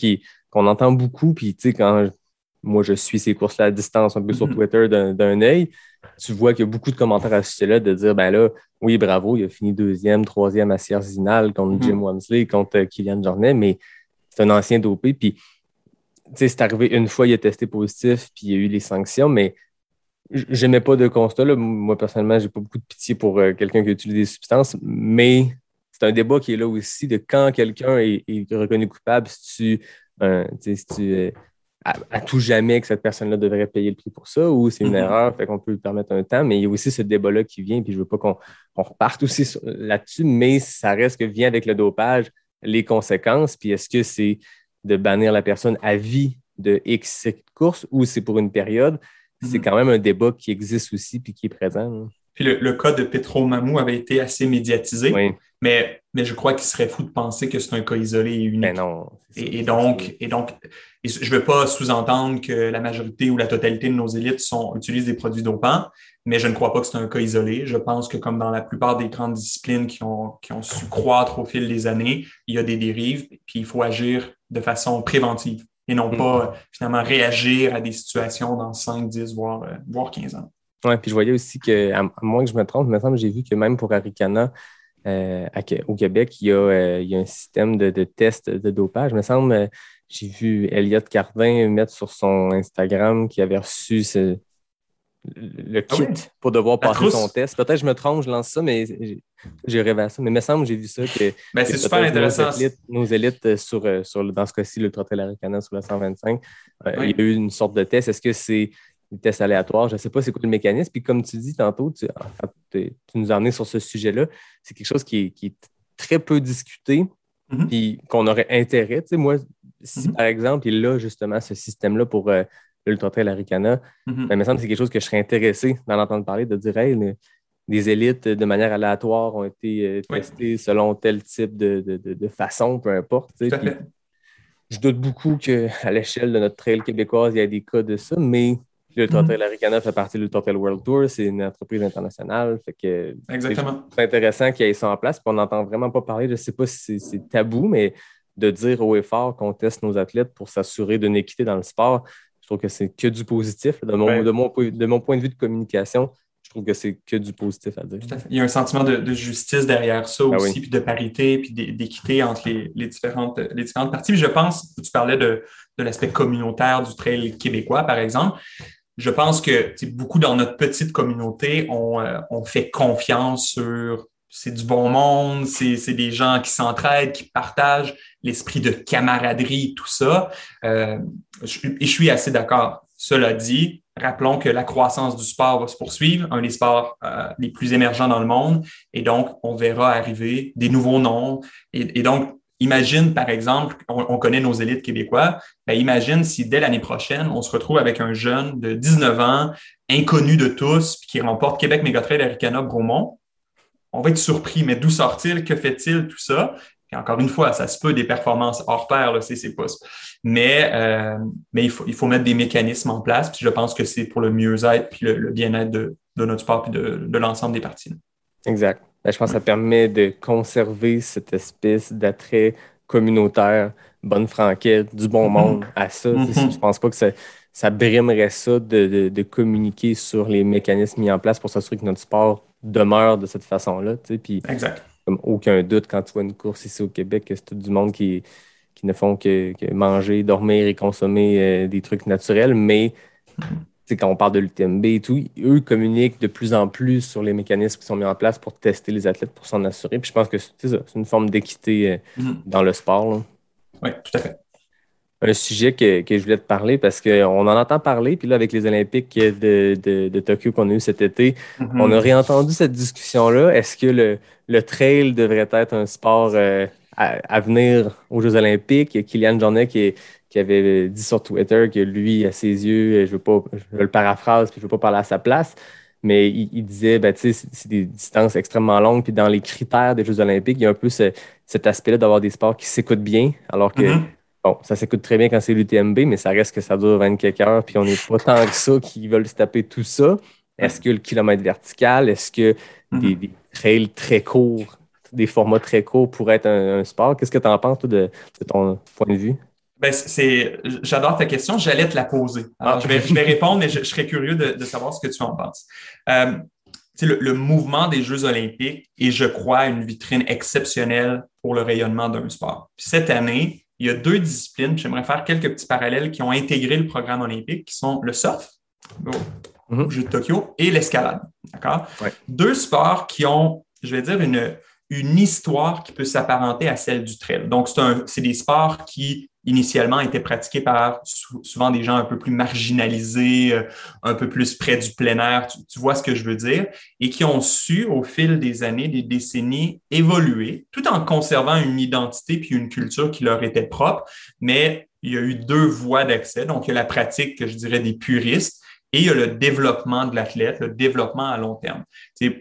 qu'on entend beaucoup. Puis tu sais, quand moi je suis ces courses-là à distance, un peu sur mm-hmm. Twitter d'un œil, tu vois qu'il y a beaucoup de commentaires à ce sujet-là de dire ben là, oui, bravo, il a fini deuxième, troisième à Sierzinal contre Jim Wamsley, contre Kylian Jornet, mais c'est un ancien dopé. Puis tu sais, c'est arrivé une fois, il a testé positif, puis il y a eu les sanctions, mais j'aimais pas de constat. Là. Moi, personnellement, j'ai pas beaucoup de pitié pour euh, quelqu'un qui utilise des substances, mais c'est un débat qui est là aussi de quand quelqu'un est, reconnu coupable, si tu, euh, euh, à, tout jamais que cette personne-là devrait payer le prix pour ça ou c'est une mm-hmm. erreur, fait qu'on peut lui permettre un temps, mais il y a aussi ce débat-là qui vient, puis je veux pas qu'on reparte aussi là-dessus, mais ça reste que vient avec le dopage les conséquences, puis est-ce que c'est de bannir la personne à vie de X course ou c'est pour une période? C'est mm-hmm. quand même un débat qui existe aussi puis qui est présent. Le, cas de Petro Mamou avait été assez médiatisé. Mais, mais je crois qu'il serait fou de penser que c'est un cas isolé et unique. Ben non, et, donc, et donc, je ne veux pas sous-entendre que la majorité ou la totalité de nos élites sont, utilisent des produits dopants, mais je ne crois pas que c'est un cas isolé. Je pense que comme dans la plupart des grandes disciplines qui ont, qui ont su croître au fil des années, il y a des dérives, puis il faut agir de façon préventive et non mm. pas finalement réagir à des situations dans 5, 10, voire, euh, voire 15 ans. Oui, puis je voyais aussi que, à, moins que je me trompe, il me semble j'ai vu que même pour Aricana, euh, au Québec, il y, a, euh, il y, a, un système de, de test de dopage. Il me semble, euh, j'ai vu Elliot Cardin mettre sur son Instagram qu'il avait reçu le kit pour devoir passer son test. Peut-être que je me trompe, je lance ça, mais j'ai rêvé à ça. Mais il me semble que j'ai vu ça que, Ben, c'est super intéressant. nos élites, nos élites, euh, sur, sur, le- dans ce cas-ci, l'Ultra Trail Aricana sur la 125, euh, Oui. il y a eu une sorte de test. Est-ce que c'est des tests aléatoires? Je ne sais pas c'est quoi le mécanisme. Puis comme tu dis tantôt, tu, t'es- tu nous as amené sur ce sujet-là, c'est quelque chose qui est, qui est très peu discuté Mhm. puis qu'on aurait intérêt. Tu sais, moi, si Mhm. par exemple, il a justement ce système-là pour euh, l'Ultra Trail Aricana, Mhm. ben, il me semble que c'est quelque chose que je serais intéressé d'en entendre parler, de dire, hey, le- des élites de manière aléatoire ont été euh, Oui. testées selon tel type de, de- de- de façon, peu importe. tu sais. Puis. Je doute beaucoup qu'à l'échelle de notre trail québécoise, il y ait des cas de ça, mais l'Ultra Mhm. Trail Aricana fait partie de l'Ultra Trail World Tour, c'est une entreprise internationale. Fait que Exactement. c'est intéressant qu'il y ait ça en place. Puis on n'entend vraiment pas parler. Je ne sais pas si c'est- c'est tabou, mais de dire haut et fort qu'on teste nos athlètes pour s'assurer d'une équité dans le sport, je trouve que c'est que du positif. De mon, Ouais. de, mon, point- de mon point de vue de communication, je trouve que c'est que du positif à dire. Tout à fait. Il y a un sentiment de, de justice derrière ça Ah aussi, oui. puis de parité, puis d'é- d'équité entre les, les différentes, les différentes parties. Puis je pense, tu parlais de, de l'aspect communautaire du trail québécois, par exemple. Je pense que beaucoup dans notre petite communauté, on, euh, on fait confiance sur c'est du bon monde, c'est des gens qui s'entraident, qui partagent l'esprit de camaraderie, tout ça. Euh, je- et je suis assez d'accord. Cela dit, rappelons que la croissance du sport va se poursuivre, un des sports euh, les plus émergents dans le monde, et donc on verra arriver des nouveaux noms. Et donc, imagine par exemple, on, on connaît nos élites québécois, ben, imagine si dès l'année prochaine, on se retrouve avec un jeune de 19 ans, inconnu de tous, qui remporte Québec Mégatrail Aricana Bromont. On va être surpris, mais d'où sort-il? Que fait-il? Tout ça? Et encore une fois, ça se peut des performances hors pair, c'est, pas. Mais, euh, mais il, faut, mettre des mécanismes en place. Puis je pense que c'est pour le mieux-être puis le, bien-être de, notre sport puis de l'ensemble des parties. Exact. Ben, je pense que ça permet de conserver cette espèce d'attrait communautaire, bonne franquette, du bon Mhm. monde à ça. Tu sais, Je pense pas que ça, ça brimerait ça de, de- de communiquer sur les mécanismes mis en place pour s'assurer que notre sport demeure de cette façon-là. Puis Exact. comme aucun doute quand tu vois une course ici au Québec que c'est tout du monde qui, qui ne font que, que manger, dormir et consommer euh, des trucs naturels, mais sais, quand on parle de l'UTMB et tout, eux communiquent de plus en plus sur les mécanismes qui sont mis en place pour tester les athlètes, pour s'en assurer. Puis je pense que c'est ça, c'est une forme d'équité euh, Mhm. dans le sport. là. Oui, tout à fait. Un sujet que, que je voulais te parler parce qu'on en entend parler, puis là, avec les Olympiques de, de- de Tokyo qu'on a eu cet été, Mhm. on a réentendu cette discussion-là. Est-ce que le, le trail devrait être un sport euh, à, à venir aux Jeux Olympiques? Kylian Jornet qui, qui avait dit sur Twitter que lui, à ses yeux, je veux pas, je le paraphrase, puis je veux pas parler à sa place, mais il, il disait, ben, tu sais, c'est des distances extrêmement longues, puis dans les critères des Jeux Olympiques, il y a un peu ce- cet aspect-là d'avoir des sports qui s'écoutent bien, alors que Mhm. Bon, ça s'écoute très bien quand c'est l'UTMB, mais ça reste que ça dure 24 heures, puis on n'est pas tant que ça qui veulent se taper tout ça. Est-ce que le kilomètre vertical, est-ce que des, Mhm. des trails très courts, des formats très courts pourraient être un, un sport? Qu'est-ce que tu en penses, toi, de, de ton point de vue? Ben, c'est, j'adore ta question. J'allais te la poser. Alors, Ah. je, vais, je vais répondre, mais je, je serais curieux de, de savoir ce que tu en penses. Euh, le, le mouvement des Jeux olympiques est, je crois, une vitrine exceptionnelle pour le rayonnement d'un sport. Puis cette année, il y a deux disciplines, j'aimerais faire quelques petits parallèles qui ont intégré le programme olympique, qui sont le surf, au, Mhm. aux Jeux de Tokyo, et l'escalade. D'accord? Ouais. Deux sports qui ont, je vais dire, une, une histoire qui peut s'apparenter à celle du trail. Donc, c'est un- c'est des sports qui, initialement, étaient pratiqués par sou- souvent des gens un peu plus marginalisés, euh, un peu plus près du plein air, tu, vois ce que je veux dire, et qui ont su, au fil des années, des décennies, évoluer, tout en conservant une identité puis une culture qui leur était propre, mais il y a eu deux voies d'accès. Donc, il y a la pratique, que je dirais, des puristes, et il y a le développement de l'athlète, le développement à long terme.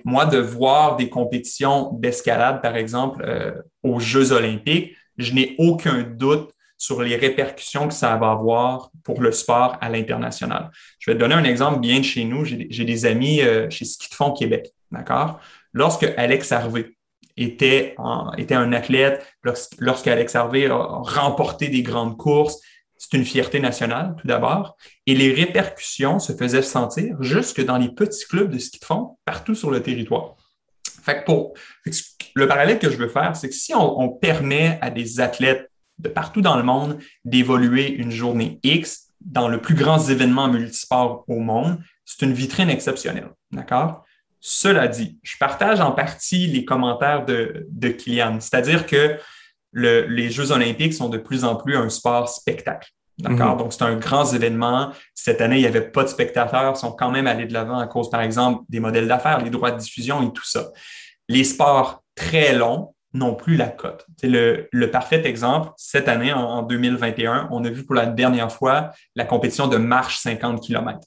Moi de voir des compétitions d'escalade, par exemple, euh, aux Jeux olympiques, je n'ai aucun doute sur les répercussions que ça va avoir pour le sport à l'international. Je vais te donner un exemple bien de chez nous. J'ai des amis euh, chez Ski de fond Québec, d'accord? Lorsque Alex Harvey était, un athlète, lorsque, Alex Harvey a remporté des grandes courses, c'est une fierté nationale, tout d'abord. Et les répercussions se faisaient sentir jusque dans les petits clubs de ski de fond partout sur le territoire. Fait le parallèle que je veux faire, c'est que si on permet à des athlètes de partout dans le monde d'évoluer une journée X dans le plus grand événement multisport au monde, c'est une vitrine exceptionnelle. D'accord? Cela dit, je partage en partie les commentaires de, de Kylian, c'est-à-dire que les Jeux olympiques sont de plus en plus un sport spectacle. D'accord? Mhm. Donc, c'est un grand événement. Cette année, il n'y avait pas de spectateurs. Ils sont quand même allés de l'avant à cause, par exemple, des modèles d'affaires, les droits de diffusion et tout ça. Les sports très longs n'ont plus la cote. C'est le, parfait exemple. Cette année, en, 2021, on a vu pour la dernière fois la compétition de marche 50 km.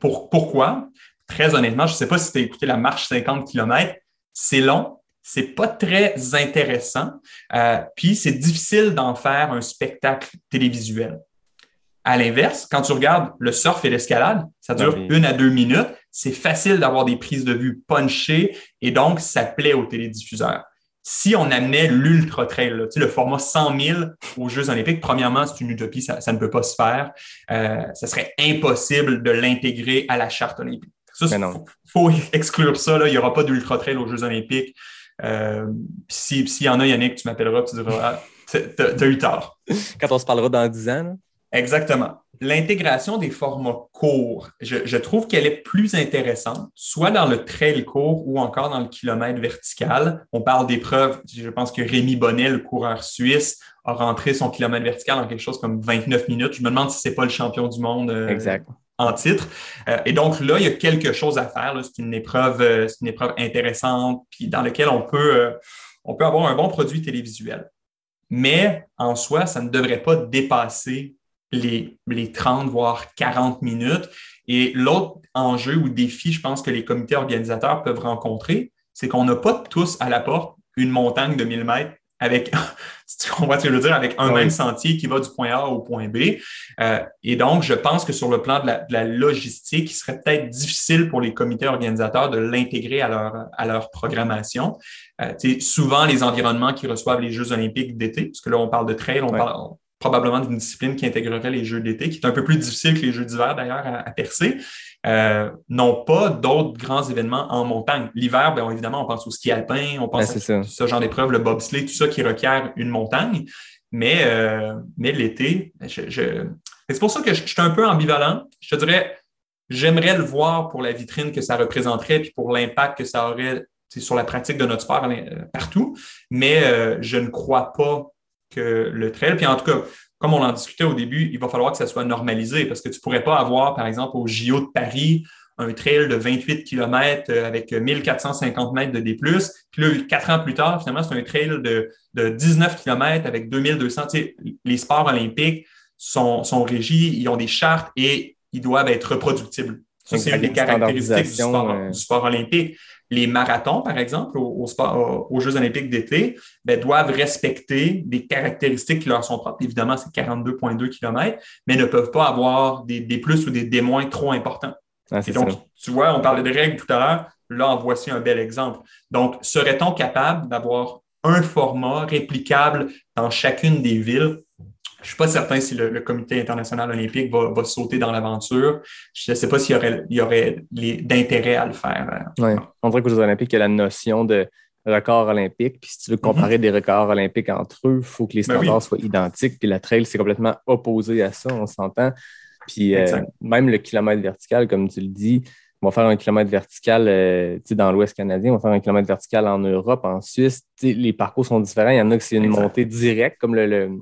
Pour, pourquoi? Très honnêtement, je ne sais pas si tu as écouté la marche 50 km. C'est long, c'est pas très intéressant, euh, puis c'est difficile d'en faire un spectacle télévisuel. À l'inverse, quand tu regardes le surf et l'escalade, ça dure une à deux minutes. C'est facile d'avoir des prises de vue punchées et donc ça plaît aux télédiffuseurs. Si on amenait l'ultra trail, le format 100 000 aux Jeux olympiques, premièrement, c'est une utopie, ça, ne peut pas se faire. Euh, ça serait impossible de l'intégrer à la charte olympique. Il faut, exclure ça. Là. Il n'y aura pas d'ultra trail aux Jeux olympiques. Euh, S'il y en a, Yannick, tu m'appelleras, tu diras, ah, t'as eu tort. Quand on se parlera dans 10 ans. Exactement. L'intégration des formats courts, je, trouve qu'elle est plus intéressante, soit dans le trail court ou encore dans le kilomètre vertical. On parle d'épreuves, je pense que Rémi Bonnet, le coureur suisse, a rentré son kilomètre vertical en quelque chose comme 29 minutes. Je me demande si c'est pas le champion du monde euh, en titre. Euh, et donc là, il y a quelque chose à faire. C'est une épreuve, euh, c'est une épreuve intéressante, puis dans laquelle on peut, on peut avoir un bon produit télévisuel. Mais en soi, ça ne devrait pas dépasser les, les 30, voire 40 minutes. Et l'autre enjeu ou défi, je pense que les comités organisateurs peuvent rencontrer, c'est qu'on n'a pas tous à la porte une montagne de 1000 mètres avec, tu comprends ce que je veux dire, avec un même sentier qui va du point A au point B. Euh, et donc, je pense que sur le plan de la, logistique, il serait peut-être difficile pour les comités organisateurs de l'intégrer à leur, à leur programmation. Euh, souvent, les environnements qui reçoivent les Jeux olympiques d'été, parce que là, on parle de trail, on parle, probablement d'une discipline qui intégrerait les jeux d'été, qui est un peu plus difficile que les jeux d'hiver d'ailleurs à, percer, euh, n'ont pas d'autres grands événements en montagne. L'hiver, bien évidemment, on pense au ski alpin, on pense à ce genre d'épreuve, le bobsleigh, tout ça qui requiert une montagne. Mais, euh, mais l'été, je, c'est pour ça que je, je, suis un peu ambivalent. Je te dirais, j'aimerais le voir pour la vitrine que ça représenterait, puis pour l'impact que ça aurait sur la pratique de notre sport euh, partout, mais euh, je ne crois pas que le trail. Puis en tout cas, comme on en discutait au début, il va falloir que ça soit normalisé parce que tu ne pourrais pas avoir, par exemple, au JO de Paris, un trail de 28 km euh, avec 1450 mètres de D+. Puis là, quatre ans plus tard, finalement, c'est un trail de, de 19 km avec 2200. Tu sais, les sports olympiques sont, sont régis, ils ont des chartes et ils doivent être reproductibles. Ça, c'est une des caractéristiques du sport, euh, du sport olympique les marathons, par exemple, aux, Jeux olympiques d'été, ben, doivent respecter des caractéristiques qui leur sont propres. Évidemment, c'est 42,2 km, mais ne peuvent pas avoir des, plus ou des, des moins trop importants. Ah, Et donc, tu vois, on parlait de règles tout à l'heure. Là, en voici un bel exemple. Donc, serait-on capable d'avoir un format réplicable dans chacune des villes je ne suis pas certain si le, Comité international olympique va, sauter dans l'aventure. Je ne sais pas s'il y aurait, y aurait d'intérêt à le faire. Oui, on dirait qu'aux Jeux olympiques, il y a la notion de record olympique. Puis si tu veux comparer mhm. des records olympiques entre eux, il faut que les ben standards soient identiques. Puis la trail, c'est complètement opposé à ça, on s'entend. Puis euh, même le kilomètre vertical, comme tu le dis, on va faire un kilomètre vertical euh, dans l'Ouest canadien, on va faire un kilomètre vertical en Europe, en Suisse. Les parcours sont différents. Il y en a qui c'est une montée directe, comme le,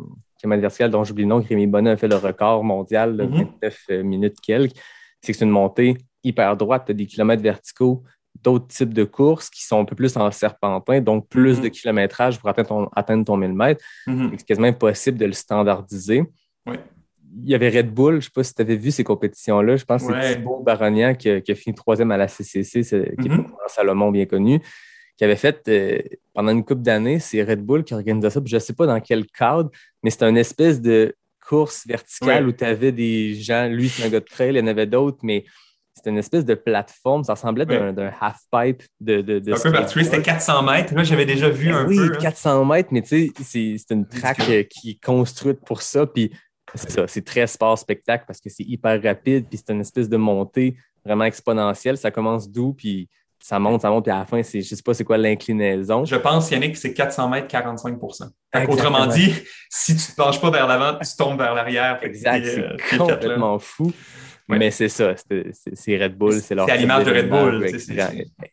vertical dont j'oublie le nom, Rémi Bonnet a fait le record mondial de 29 mm-hmm. euh, minutes quelques. C'est que c'est une montée hyper droite. Des kilomètres verticaux, d'autres types de courses qui sont un peu plus en serpentin, donc plus de kilométrage pour atteindre ton, atteindre ton 1000 mètres. Mm-hmm. C'est quasiment impossible de le standardiser. Il y avait Red Bull, je ne sais pas si tu avais vu ces compétitions-là. Je pense que c'est Thibaut Baronian qui, qui, a fini troisième à la CCC, qui est un Salomon bien connu qui avait fait euh, pendant une couple d'années, c'est Red Bull qui organisait ça. je ne sais pas dans quel cadre, mais c'était une espèce de course verticale où tu avais des gens, lui c'est un gars de trail, il y en avait d'autres, mais c'était une espèce de plateforme. Ça ressemblait d'un half-pipe de. de, de un peu particulier, c'était 400 mètres. Moi, j'avais déjà vu un oui, peu. Oui, 400 mètres, mais tu sais, c'est une track euh, qui est construite pour ça. Puis c'est ça, c'est très sport-spectacle parce que c'est hyper rapide, puis c'est une espèce de montée vraiment exponentielle. Ça commence doux, puis ça monte, ça monte, puis à la fin, je ne sais pas c'est quoi l'inclinaison. Je pense, Yannick, que c'est 400 mètres, 45% Autrement dit, si tu ne te penches pas vers l'avant, tu tombes vers l'arrière. Exact, c'est euh, complètement fou. Mais c'est ça, c'est Red Bull, c'est leur. C'est à l'image de Red Bull.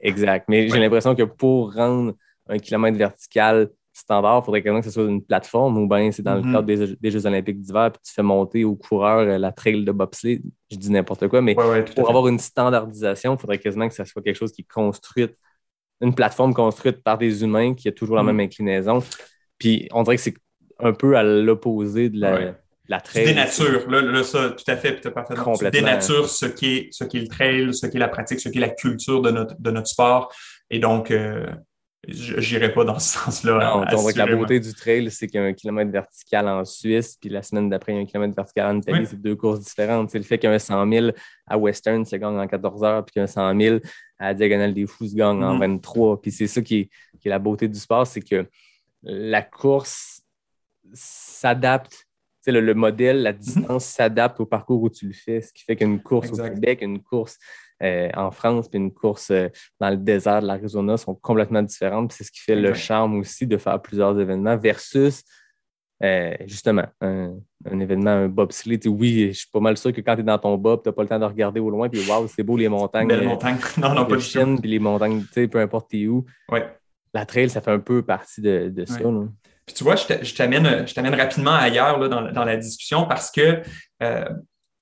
Exact. Mais j'ai l'impression que pour rendre un kilomètre vertical standard, il faudrait quand même que ce soit une plateforme ou bien c'est dans le mm-hmm. cadre des, Jeux olympiques d'hiver, puis tu fais monter aux coureurs euh, la trail de bobsleigh, je dis n'importe quoi, mais pour avoir une standardisation, il faudrait quasiment que ce soit quelque chose qui est construit, une plateforme construite par des humains qui a toujours la mm-hmm. même inclinaison. Puis on dirait que c'est un peu à l'opposé de la, la trail. Tu dénatures, là, là, ça, tout à fait, tu as parfaitement. Tu dénatures ce qui, est, ce qui est le trail, ce qui est la pratique, ce qui est la culture de notre, de notre sport. Et donc, euh, je n'irai pas dans ce sens-là. la beauté du trail, c'est qu'il y a un kilomètre vertical en Suisse, puis la semaine d'après, il y a un kilomètre vertical en Italie. C'est deux courses différentes. C'est le fait qu'il y a un 100 000 à Western, se gagne en 14 heures, puis qu'il y a un 100 000 à la Diagonale des Fous, se gagne en 23. Mm-hmm. Puis c'est ça qui est, qui est la beauté du sport, c'est que la course s'adapte le, le, modèle, la mm-hmm. distance s'adapte au parcours où tu le fais, ce qui fait qu'une course au Québec, une course euh, en France puis une course euh, dans le désert de l'Arizona sont complètement différentes. C'est ce qui fait le charme aussi de faire plusieurs événements versus euh, justement un, événement, un bobsleigh. Oui, je suis pas mal sûr que quand tu es dans ton bob, tu n'as pas le temps de regarder au loin, puis waouh, c'est beau les montagnes. Belle montagne. Non, non, pas du tout. Puis les montagnes, peu importe où. Ouais. La trail, ça fait un peu partie de, ça. Puis tu vois, je t'amène rapidement ailleurs là, dans, dans, la discussion parce que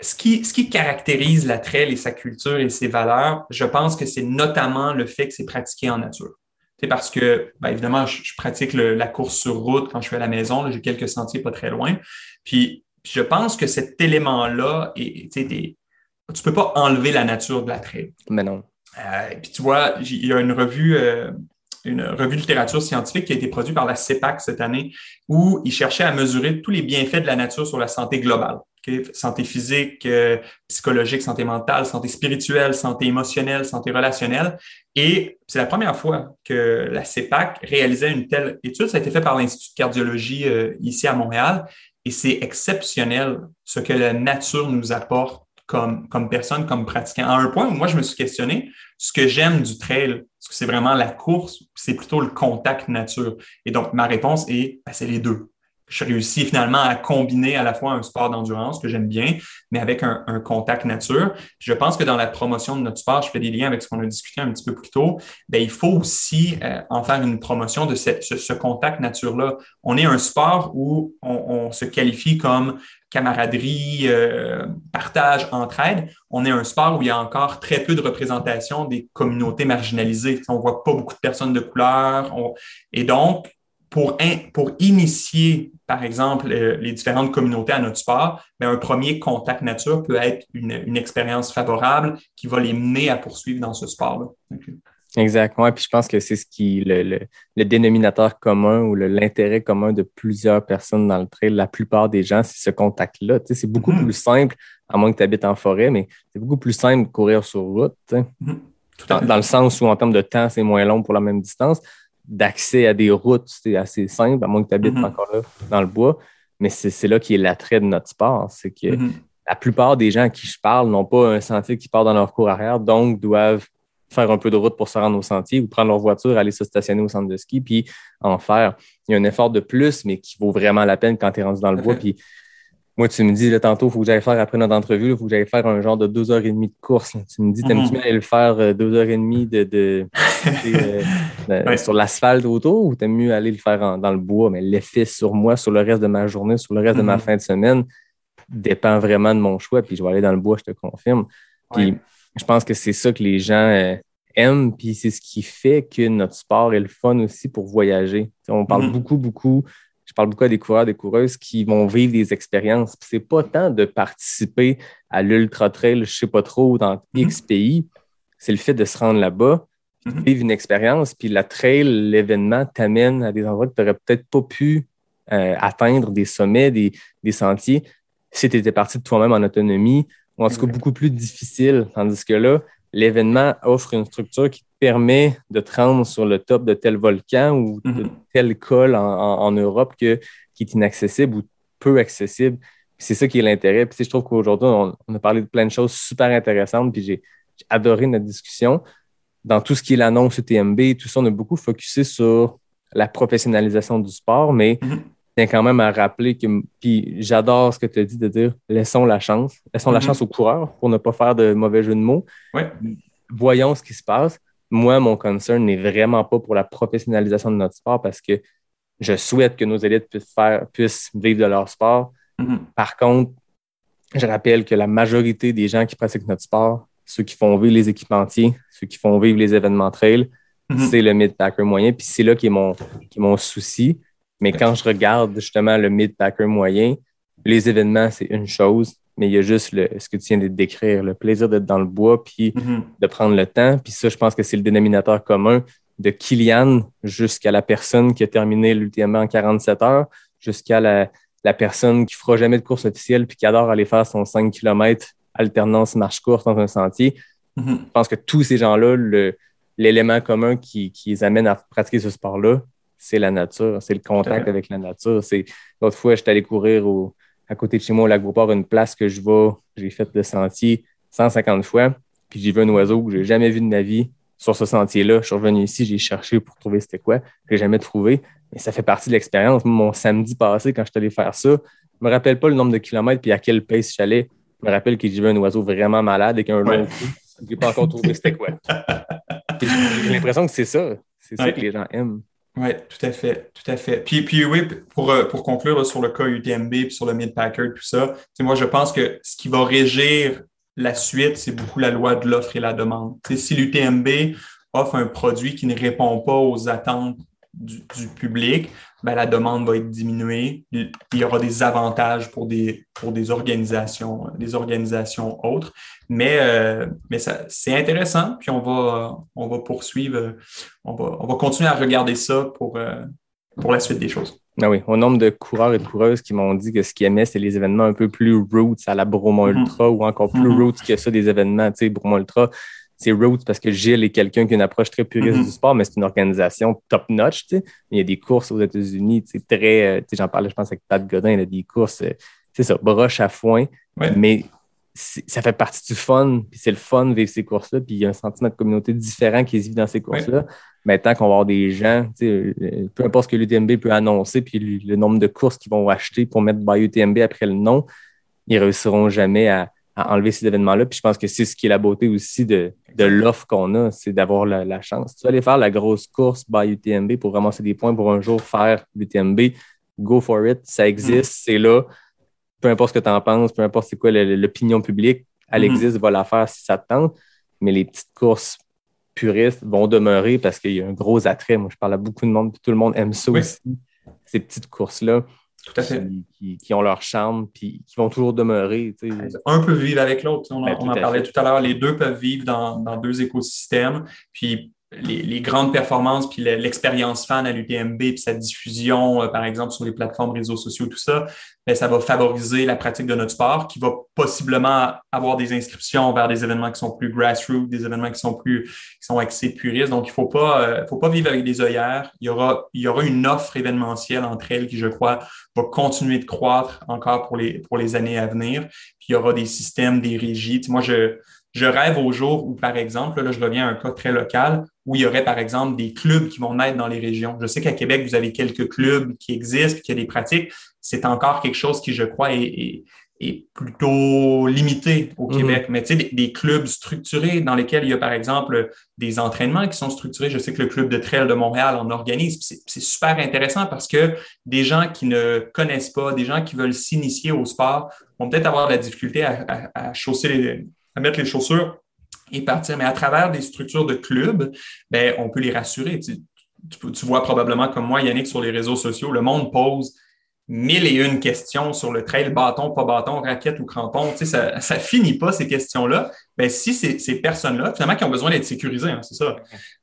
ce qui, ce qui caractérise la trail et sa culture et ses valeurs, je pense que c'est notamment le fait que c'est pratiqué en nature. C'est parce que, bien évidemment, je, pratique la course sur route quand je suis à la maison. J'ai quelques sentiers pas très loin. Puis, je pense que cet élément-là, tu ne peux pas enlever la nature de la trail. Mais non. Euh, puis tu vois, il y a une revue, euh, une revue de littérature scientifique qui a été produite par la CEPAC cette année, où ils cherchaient à mesurer tous les bienfaits de la nature sur la santé globale santé physique, euh, psychologique, santé mentale, santé spirituelle, santé émotionnelle, santé relationnelle. Et c'est la première fois que la CEPAC réalisait une telle étude. Ça a été fait par l'Institut de cardiologie euh, ici à Montréal. Et c'est exceptionnel ce que la nature nous apporte comme, personne, comme pratiquant. À un point où moi, je me suis questionné, ce que j'aime du trail, est-ce que c'est vraiment la course, c'est plutôt le contact nature? Et donc, ma réponse est, ben, c'est les deux je réussis finalement à combiner à la fois un sport d'endurance que j'aime bien, mais avec un, contact nature. je pense que dans la promotion de notre sport, je fais des liens avec ce qu'on a discuté un petit peu plus tôt, bien, il faut aussi euh, en faire une promotion de ce, contact nature-là. On est un sport où on, se qualifie comme camaraderie, euh, partage, entraide. On est un sport où il y a encore très peu de représentation des communautés marginalisées. On voit pas beaucoup de personnes de couleur. Et donc, pour, pour initier, par exemple, euh, les différentes communautés à notre sport, ben, un premier contact nature peut être une, une expérience favorable qui va les mener à poursuivre dans ce sport-là. Exact. Oui, puis je pense que c'est ce qui le, le, le, dénominateur commun ou l'intérêt commun de plusieurs personnes dans le trail. La plupart des gens, c'est ce contact-là. Tu sais, c'est beaucoup mm-hmm. plus simple, à moins que tu habites en forêt, mais c'est beaucoup plus simple de courir sur route. Mm-hmm. dans, le sens où, en termes de temps, c'est moins long pour la même distance d'accès à des routes, c'est assez simple, à moins que tu habites mm-hmm. encore là dans le bois. Mais c'est là qui est l'attrait de notre sport. C'est que mm-hmm. la plupart des gens à qui je parle n'ont pas un sentier qui part dans leur cours arrière, donc doivent faire un peu de route pour se rendre au sentier ou prendre leur voiture, aller se stationner au centre de ski, puis en faire. Il y a un effort de plus, mais qui vaut vraiment la peine quand tu es rendu dans le bois. Puis moi, tu me dis, là, tantôt, il faut que j'aille faire, après notre entrevue, il faut que j'aille faire un genre de deux heures et demie de course. Tu me dis, t'aimes-tu mm-hmm. aller le faire euh, deux heures et demie de, de, euh, sur l'asphalte autour ou t'aimes mieux aller le faire dans le bois? Mais l'effet sur moi, sur le reste de ma journée, sur le reste de ma mm-hmm. fin de semaine, dépend vraiment de mon choix. Puis je vais aller dans le bois, je te confirme. Puis je pense que c'est ça que les gens euh, aiment. Puis c'est ce qui fait que notre sport est le fun aussi pour voyager. on parle mm-hmm. beaucoup, beaucoup je parle beaucoup à des coureurs, des coureuses qui vont vivre des expériences. Ce n'est pas tant de participer à l'ultra trail, je ne sais pas trop, dans mm-hmm. X pays. C'est le fait de se rendre là-bas, mm-hmm. vivre une expérience, puis la trail, l'événement t'amène à des endroits que tu n'aurais peut-être pas pu euh, atteindre, des sommets, des, sentiers, si tu étais parti de toi-même en autonomie, ou en tout cas beaucoup plus difficile. Tandis que là, l'événement offre une structure qui te permet de te rendre sur le top de tel volcan ou de mhm. tel col en, Europe que, qui est inaccessible ou peu accessible. C'est ça qui est l'intérêt. Puis je trouve qu'aujourd'hui, on, a parlé de plein de choses super intéressantes, puis j'ai adoré notre discussion. Dans tout ce qui est l'annonce UTMB, tout ça, on a beaucoup focusé sur la professionnalisation du sport, mais mhm. Tiens quand même à rappeler que, puis j'adore ce que tu as dit de dire laissons la chance, laissons la Mhm. chance aux coureurs pour ne pas faire de mauvais jeu de mots. Ouais. Voyons ce qui se passe. Moi, mon concern n'est vraiment pas pour la professionnalisation de notre sport parce que je souhaite que nos élites puissent, faire, puissent vivre de leur sport. Mhm. Par contre, je rappelle que la majorité des gens qui pratiquent notre sport, ceux qui font vivre les équipementiers, ceux qui font vivre les événements trail, Mhm. c'est le mid-packer moyen. Puis c'est là qui est mon, qui est mon souci. Mais quand je regarde justement le mid-packer moyen, les événements, c'est une chose, mais il y a juste le, ce que tu viens de décrire, le plaisir d'être dans le bois, puis Mhm. de prendre le temps. Puis ça, je pense que c'est le dénominateur commun de Kylian jusqu'à la personne qui a terminé l'UTMB en 47 heures, jusqu'à la, la personne qui fera jamais de course officielle puis qui adore aller faire son 5 km alternance marche-course dans un sentier. Mhm. Je pense que tous ces gens-là, le- l'élément commun qui, qui les amène à pratiquer ce sport-là, c'est la nature, c'est le contact avec la nature. C'est L'autre fois, j'étais allé courir au- à côté de chez moi au lac Beauport, une place que je vais, j'ai fait le sentier 150 fois, puis j'ai vu un oiseau que j'ai jamais vu de ma vie sur ce sentier-là. Je suis revenu ici, j'ai cherché pour trouver c'était quoi. Je l'ai jamais trouvé, mais ça fait partie de l'expérience. Mon samedi passé, quand je suis allé faire ça, je me rappelle pas le nombre de kilomètres puis à quelle pace j'allais. Je me rappelle que j'ai vu un oiseau vraiment malade avec un long cou. Je n'ai pas encore trouvé c'était quoi. J'ai j'ai l'impression que c'est ça. C'est ça que les gens aiment. Oui, tout à fait, tout à fait. Puis, puis oui, pour, euh, pour conclure sur le cas UTMB puis sur le mid-packer, tout ça, moi, je pense que ce qui va régir la suite, c'est beaucoup la loi de l'offre et la demande. Tu sais, si l'UTMB offre un produit qui ne répond pas aux attentes du, du public, ben, la demande va être diminuée. Il y aura des avantages pour des, pour des organisations, des organisations autres. Mais, euh, mais ça, c'est intéressant, puis on va, on va poursuivre, on va, on va continuer à regarder ça pour, euh, pour la suite des choses. Ah oui, au nombre de coureurs et de coureuses qui m'ont dit que ce qu'ils aimaient, c'est les événements un peu plus roots à la Bromont. Ultra ou encore plus Mhm. roots que ça des événements. Tu sais, Bromont Ultra, c'est roots parce que Gilles est quelqu'un qui a une approche très puriste Mhm. du sport, mais c'est une organisation top-notch. Il y a des courses aux États-Unis, très. euh, J'en parlais, je pense, avec Pat Godin, il a des courses, euh, c'est ça, broche à foin. Ouais. Mais ça fait partie du fun, puis c'est le fun de vivre ces courses-là, puis il y a un sentiment de communauté différent qui se vit dans ces courses-là. Mais tant qu'on va avoir des gens, euh, peu importe ce que l'UTMB peut annoncer, puis le, le nombre de courses qu'ils vont acheter pour mettre by UTMB après le nom, ils réussiront jamais à, à enlever ces événements-là. Puis je pense que c'est ce qui est la beauté aussi de, de l'offre qu'on a, c'est d'avoir la, la chance. Tu vas aller faire la grosse course by UTMB pour ramasser des points pour un jour faire l'UTMB, go for it, ça existe, c'est là. Peu importe ce que tu en penses, peu importe c'est quoi l'opinion publique, elle Mhm. existe, va la faire si ça te tente. Mais les petites courses puristes vont demeurer parce qu'il y a un gros attrait. Moi, je parle à beaucoup de monde, puis tout le monde aime ça Oui. aussi. Ces petites courses-là Tout à fait. qui, qui- qui ont leur charme, puis qui vont toujours demeurer. Un peut vivre avec l'autre. On, en- Ben, on en parlait fait. tout à l'heure. Les deux peuvent vivre dans, dans deux écosystèmes. Puis les, les grandes performances, puis le- l'expérience fan à l'UTMB, puis sa diffusion, euh, par exemple, sur les plateformes réseaux sociaux, tout ça, ben, ça va favoriser la pratique de notre sport qui va possiblement avoir des inscriptions vers des événements qui sont plus grassroots, des événements qui sont plus qui sont axés puristes. Donc, il faut pas, euh, faut pas vivre avec des œillères. Il y aura, il y aura une offre événementielle entre elles qui, je crois, va continuer de croître encore pour les, pour les années à venir. Puis il y aura des systèmes, des régies. Moi, je, je rêve au jour où, par exemple, là, je reviens à un cas très local, où il y aurait, par exemple, des clubs qui vont naître dans les régions. Je sais qu'à Québec, vous avez quelques clubs qui existent, qui ont des pratiques. C'est encore quelque chose qui, je crois, est, est, est plutôt limité au Mhm. Québec. Mais tu sais, des, des clubs structurés dans lesquels il y a, par exemple, des entraînements qui sont structurés. Je sais que le club de trail de Montréal en organise. C'est c'est super intéressant parce que des gens qui ne connaissent pas, des gens qui veulent s'initier au sport vont peut-être avoir de la difficulté à, à, à chausser les, mettre les chaussures et partir. Mais à travers des structures de clubs, ben, on peut les rassurer. Tu vois probablement comme moi, Yannick, sur les réseaux sociaux, le monde pose mille et une questions sur le trail, bâton, pas bâton, raquette ou crampon. Tu sais, ça, ça finit pas ces questions-là. Ben, si ces, ces personnes-là, finalement, qui ont besoin d'être sécurisées, hein, c'est ça.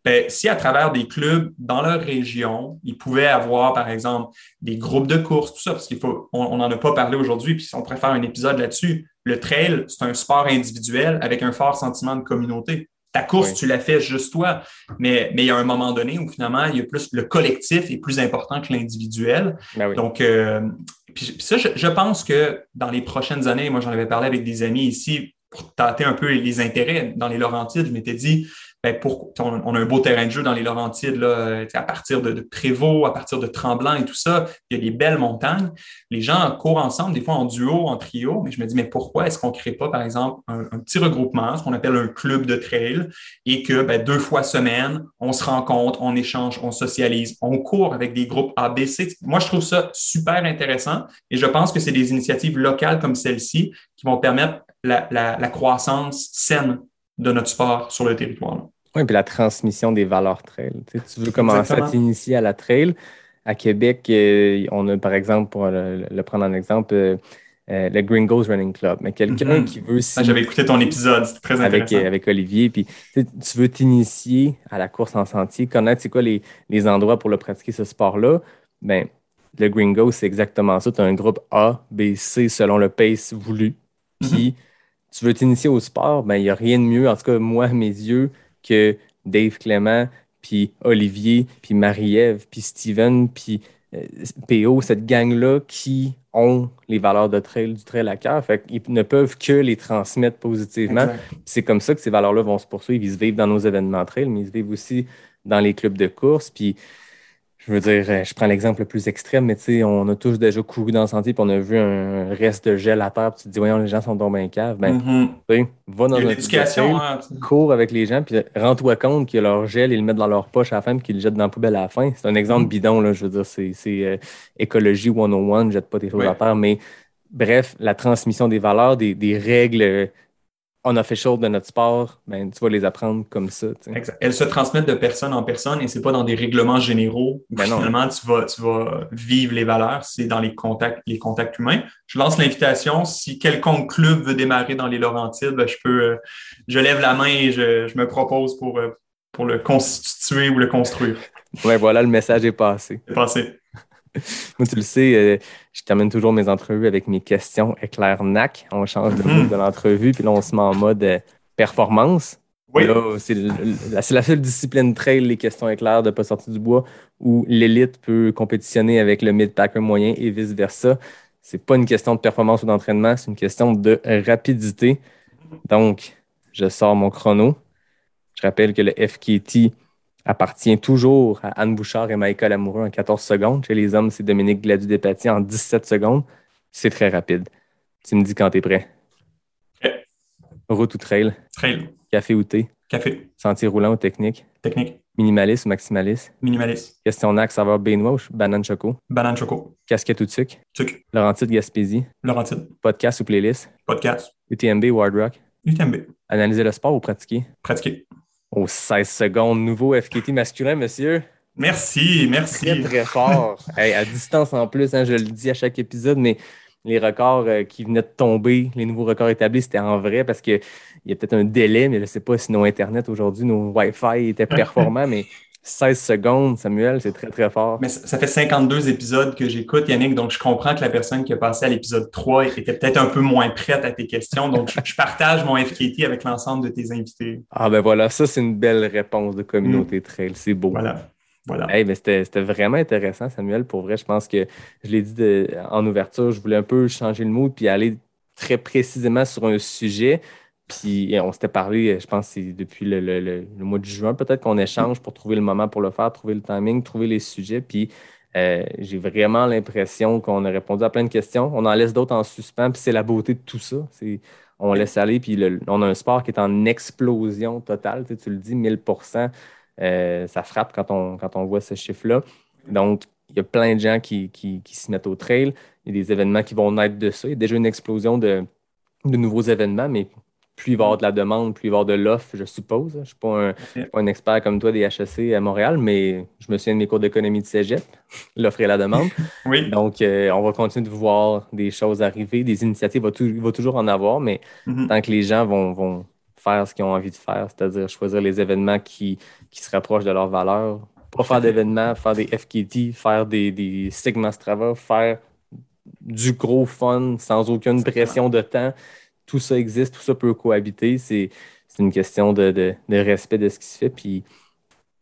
Ben, si à travers des clubs dans leur région, ils pouvaient avoir, par exemple, des groupes de courses, tout ça, parce qu'il faut, on n'en a pas parlé aujourd'hui, puis on pourrait faire un épisode là-dessus. Le trail, c'est un sport individuel avec un fort sentiment de communauté. Ta course, Oui. tu l'as fait juste toi, mais, mais il y a un moment donné où finalement, il y a plus le collectif est plus important que l'individuel. Ben oui. Donc, euh, puis, puis ça, je, je pense que dans les prochaines années, moi, j'en avais parlé avec des amis ici pour tâter un peu les intérêts dans les Laurentides. Je m'étais dit, ben, pour, on, a un beau terrain de jeu dans les Laurentides, là, à partir de, de, Prévost, à partir de Tremblant et tout ça. Il y a des belles montagnes. Les gens courent ensemble, des fois en duo, en trio, mais je me dis, mais pourquoi est-ce qu'on ne crée pas, par exemple, un, petit regroupement, ce qu'on appelle un club de trail, et que ben, deux fois semaine, on se rencontre, on échange, on socialise, on court avec des groupes ABC. Moi, je trouve ça super intéressant et je pense que c'est des initiatives locales comme celle-ci qui vont permettre la croissance saine de notre sport sur le territoire. Oui, puis la transmission des valeurs trail. Tu, veux commencer à t'initier à la trail. À Québec, euh, on a par exemple, pour le, prendre en exemple, euh, euh, le Gringos Running Club. Mais quelqu'un mm-hmm. qui veut. Ah, J'avais écouté ton épisode, c'était très intéressant. Avec, avec Olivier. Puis tu veux t'initier à la course en sentier, connaître c'est quoi les, les, endroits pour le pratiquer ce sport-là. Ben, le Gringos, c'est exactement ça. Tu as un groupe A, B, C selon le pace voulu. Mm-hmm. Puis tu veux t'initier au sport, ben, il n'y a rien de mieux, en tout cas, moi, à mes yeux, que Dave Clément, puis Olivier, puis Marie-Ève, puis Steven, puis euh, PO, cette gang-là qui ont les valeurs de trail, du trail à cœur. Fait qu'ils ne peuvent que les transmettre positivement. C'est comme ça que ces valeurs-là vont se poursuivre. Ils se vivent dans nos événements trail, mais ils se vivent aussi dans les clubs de course. Puis je veux dire, euh, je prends l'exemple le plus extrême, mais tu sais, on a tous déjà couru dans le sentier, puis on a vu un reste de gel à terre, puis tu te dis, voyons, les gens sont dans un cave. Ben, mm-hmm. va dans un éducation, hein, cours avec les gens, puis rends-toi compte que leur gel, ils le mettent dans leur poche à la fin, puis qu'ils le jettent dans la poubelle à la fin. C'est un exemple mm-hmm. bidon, là, je veux dire, c'est euh, écologie 101, ne jette pas tes choses à terre, mais bref, la transmission des valeurs, des, des règles on a fait chaud de notre sport, ben, tu vas les apprendre comme ça. Exact. Elles se transmettent de personne en personne et c'est pas dans des règlements généraux où ben finalement tu vas, tu vas vivre les valeurs, c'est dans les contacts, les contacts humains. Je lance l'invitation. Si quelconque club veut démarrer dans les Laurentides, ben, je peux, euh, je lève la main et je, je me propose pour, euh, pour le constituer ou le construire. Ouais, voilà, le message est passé. C'est passé. Moi, tu le sais, euh, je termine toujours mes entrevues avec mes questions éclair NAC. On change le mode de l'entrevue, puis là, on se met en mode euh, performance. Oui. c'est la, seule discipline trail, les questions éclairs de pas sortir du bois, où l'élite peut compétitionner avec le mid-packer moyen et vice-versa. C'est pas une question de performance ou d'entraînement, c'est une question de rapidité. Donc, je sors mon chrono. Je rappelle que le FKT appartient toujours à Anne Bouchard et Michael Amoureux en 14 secondes. Chez les hommes, c'est Dominique Gladu-Despatie en 17 secondes. C'est très rapide. Tu me dis quand tu es prêt. Route ou trail? Trail. Café ou thé? Café. Sentier roulant ou technique? Technique. Minimaliste ou maximaliste? Minimaliste. Question ça va Benoît ou banane choco? Banane choco. Casquette ou tuc? Tuc. Laurentide Gaspésie? Laurentide. Podcast ou playlist? Podcast. UTMB ou Hard Rock? UTMB. Analyser le sport ou pratiquer? Pratiquer. Aux 16 secondes, nouveau FKT masculin, monsieur. Merci, merci. Très, très fort. à distance en plus, hein, je le dis à chaque épisode, mais les records euh, qui venaient de tomber, les nouveaux records établis, c'était en vrai parce qu'il y a peut-être un délai, mais je ne sais pas si nos Internet aujourd'hui, nos Wi-Fi étaient performants, mais 16 secondes, Samuel, c'est très, très fort. Mais ça, fait 52 épisodes que j'écoute, Yannick, donc je comprends que la personne qui a passé à l'épisode 3 était peut-être un peu moins prête à tes questions. Donc, je, partage mon FKT avec l'ensemble de tes invités. Ah ben voilà, ça, c'est une belle réponse de communauté mm. trail. C'est beau. Voilà. Voilà. Hey, c'était vraiment intéressant, Samuel. Pour vrai, je pense que je l'ai dit en ouverture, je voulais un peu changer le mood puis aller très précisément sur un sujet. Puis on s'était parlé, je pense, c'est depuis le, mois de juin, peut-être qu'on échange pour trouver le moment pour le faire, trouver le timing, trouver les sujets. Puis euh, j'ai vraiment l'impression qu'on a répondu à plein de questions. On en laisse d'autres en suspens, puis c'est la beauté de tout ça. On laisse aller, puis on a un sport qui est en explosion totale. Tu, le dis, 1000% euh, ça frappe quand on, quand on voit ce chiffre-là. Donc, il y a plein de gens qui, qui, qui, se mettent au trail. Il y a des événements qui vont naître de ça. Il y a déjà une explosion de, de nouveaux événements, mais plus il va y avoir de la demande, plus il va y avoir de l'offre, je suppose. Je ne suis, pas un, expert comme toi des HEC à Montréal, mais je me souviens de mes cours d'économie de cégep, l'offre et la demande. oui. Donc, euh, on va continuer de voir des choses arriver, des initiatives, il va, toujours en avoir, mais mm-hmm. tant que les gens vont, faire ce qu'ils ont envie de faire, c'est-à-dire choisir les événements qui, se rapprochent de leurs valeurs, pas faire d'événements, faire des FKT, faire des, des Sigma Strava, faire du gros fun sans aucune pression de temps tout ça existe, tout ça peut cohabiter. C'est une question de, respect de ce qui se fait. Puis,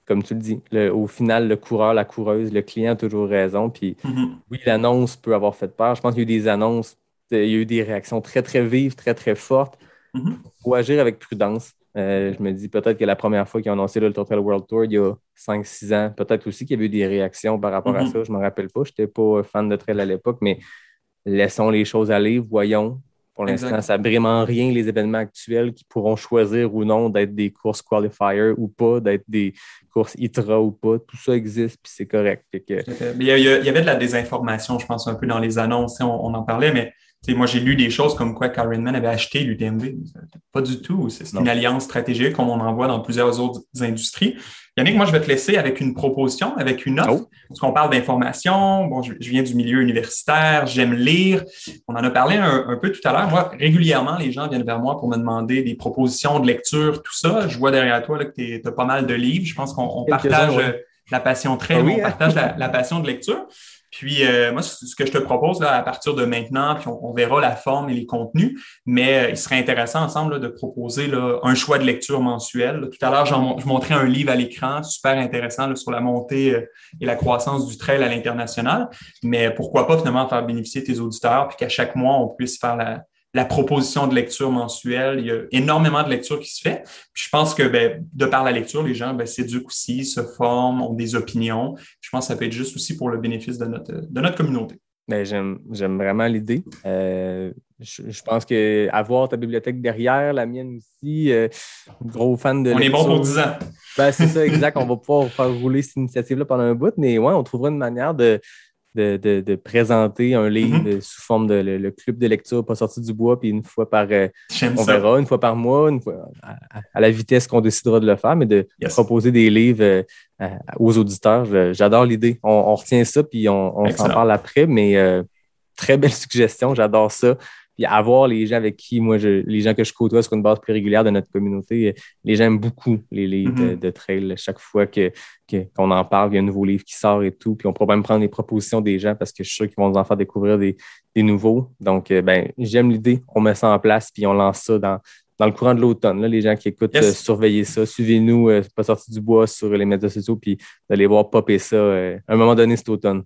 comme tu le dis, au final, le coureur, la coureuse, le client a toujours raison. Puis, mm-hmm. oui, l'annonce peut avoir fait peur. Je pense qu'il y a eu des annonces, il y a eu des réactions très, très vives, très, très fortes. Il mm-hmm. faut agir avec prudence. Euh, je me dis peut-être que la première fois qu'ils ont annoncé l'Ultra Trail World Tour, il y a 5-6 ans, peut-être aussi qu'il y avait eu des réactions par rapport à Mhm. ça. Je ne me rappelle pas. Je n'étais pas fan de trail à l'époque, mais laissons les choses aller, voyons. Pour l'instant, ça n'a vraiment rien les événements actuels qui pourront choisir ou non d'être des courses qualifiers ou pas, d'être des courses ITRA ou pas. Tout ça existe, puis c'est correct. Que- Mais il y, a- il y avait de la désinformation, je pense, un peu dans les annonces. On, on en parlait, mais moi, j'ai lu des choses comme quoi Karen avait acheté l'UTMB. Pas du tout. C'est une alliance stratégique comme on en voit dans plusieurs autres industries. Yannick, moi, je vais te laisser avec une proposition, avec une offre. Oh. Parce qu'on parle d'information. Bon, je, je viens du milieu universitaire, j'aime lire. On en a parlé un, un peu tout à l'heure. Moi, régulièrement, les gens viennent vers moi pour me demander des propositions de lecture, tout ça. Je vois derrière toi là, que tu as pas mal de livres. Je pense qu'on partage ouais. La passion très, Ah oui, on hein? partage la, la passion de lecture. Puis euh, moi, ce que je te propose là, à partir de maintenant, puis on, on verra la forme et les contenus, mais euh, il serait intéressant ensemble là, de proposer là, un choix de lecture mensuel. Tout à l'heure, je montrais un livre à l'écran, super intéressant là, sur la montée euh, et la croissance du trail à l'international. Mais pourquoi pas finalement faire bénéficier tes auditeurs, puis qu'à chaque mois, on puisse faire la, la proposition de lecture mensuelle. Il y a énormément de lecture qui se fait. Puis je pense que ben, de par la lecture, les gens ben, s'éduquent aussi, se forment, ont des opinions. Je pense que ça peut être juste aussi pour le bénéfice de notre, de notre communauté. Ben, j'aime, vraiment l'idée. Euh, je, je pense que avoir ta bibliothèque derrière, la mienne aussi, euh, gros fan de On est bon pour 10 ans. Ben, c'est ça, exact. on va pouvoir faire rouler cette initiative-là pendant un bout, mais ouais, on trouvera une manière de, de, de- de présenter un livre Mhm. sous forme de le, le club de lecture pas sorti du bois, puis une fois par euh, on ça. verra, une fois par mois, une fois à, la vitesse qu'on décidera de le faire, mais de Yes. proposer des livres euh, aux auditeurs. J'adore l'idée. On, on retient ça, puis on, on s'en parle après, mais euh, très belle suggestion, j'adore ça. Puis avoir les gens avec qui, moi, je, les gens que je côtoie sur une base plus régulière de notre communauté, euh, les gens aiment beaucoup les livres de, Mhm. de trail. Chaque fois que, que- qu'on en parle, il y a un nouveau livre qui sort et tout. Puis on pourra même prendre les propositions des gens parce que je suis sûr qu'ils vont nous en faire découvrir des, des nouveaux. Donc, euh, ben, j'aime l'idée. On met ça en place, puis on lance ça dans, dans le courant de l'automne. Les gens qui écoutent, Yes. euh, surveillez ça. Suivez-nous, euh, pas sorti du bois sur les médias sociaux, puis d'aller voir popper ça euh, à un moment donné cet automne.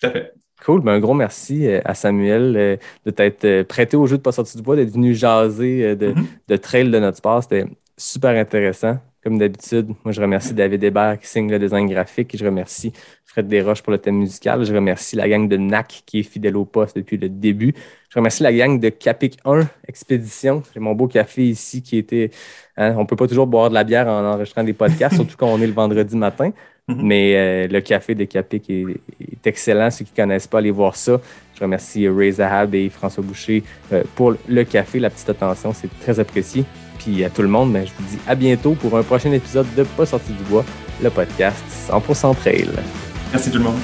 Tout à fait. Cool. Ben, un gros merci euh, à Samuel euh, de t'être euh, prêté au jeu de Pas sorti du bois, d'être venu jaser de, Mhm. de trail de notre sport. C'était super intéressant. Comme d'habitude, moi, je remercie David Hébert qui signe le design graphique. Je remercie Fred Desroches pour le thème musical. Je remercie la gang de NAC qui est fidèle au poste depuis le début. Je remercie la gang de Capic 1 Expédition. J'ai mon beau café ici qui était. hein, on ne peut pas toujours boire de la bière en enregistrant des podcasts, surtout quand on est le vendredi matin. Mhm. Mais euh, le café de Capic est, est excellent. Ceux qui ne connaissent pas, allez voir ça. Je remercie euh, Ray Zahab et François Boucher euh, pour le café, la petite attention. C'est très apprécié. Puis à tout le monde, ben, je vous dis à bientôt pour un prochain épisode de Pas sorti du bois, le podcast 100% Trail. Merci tout le monde.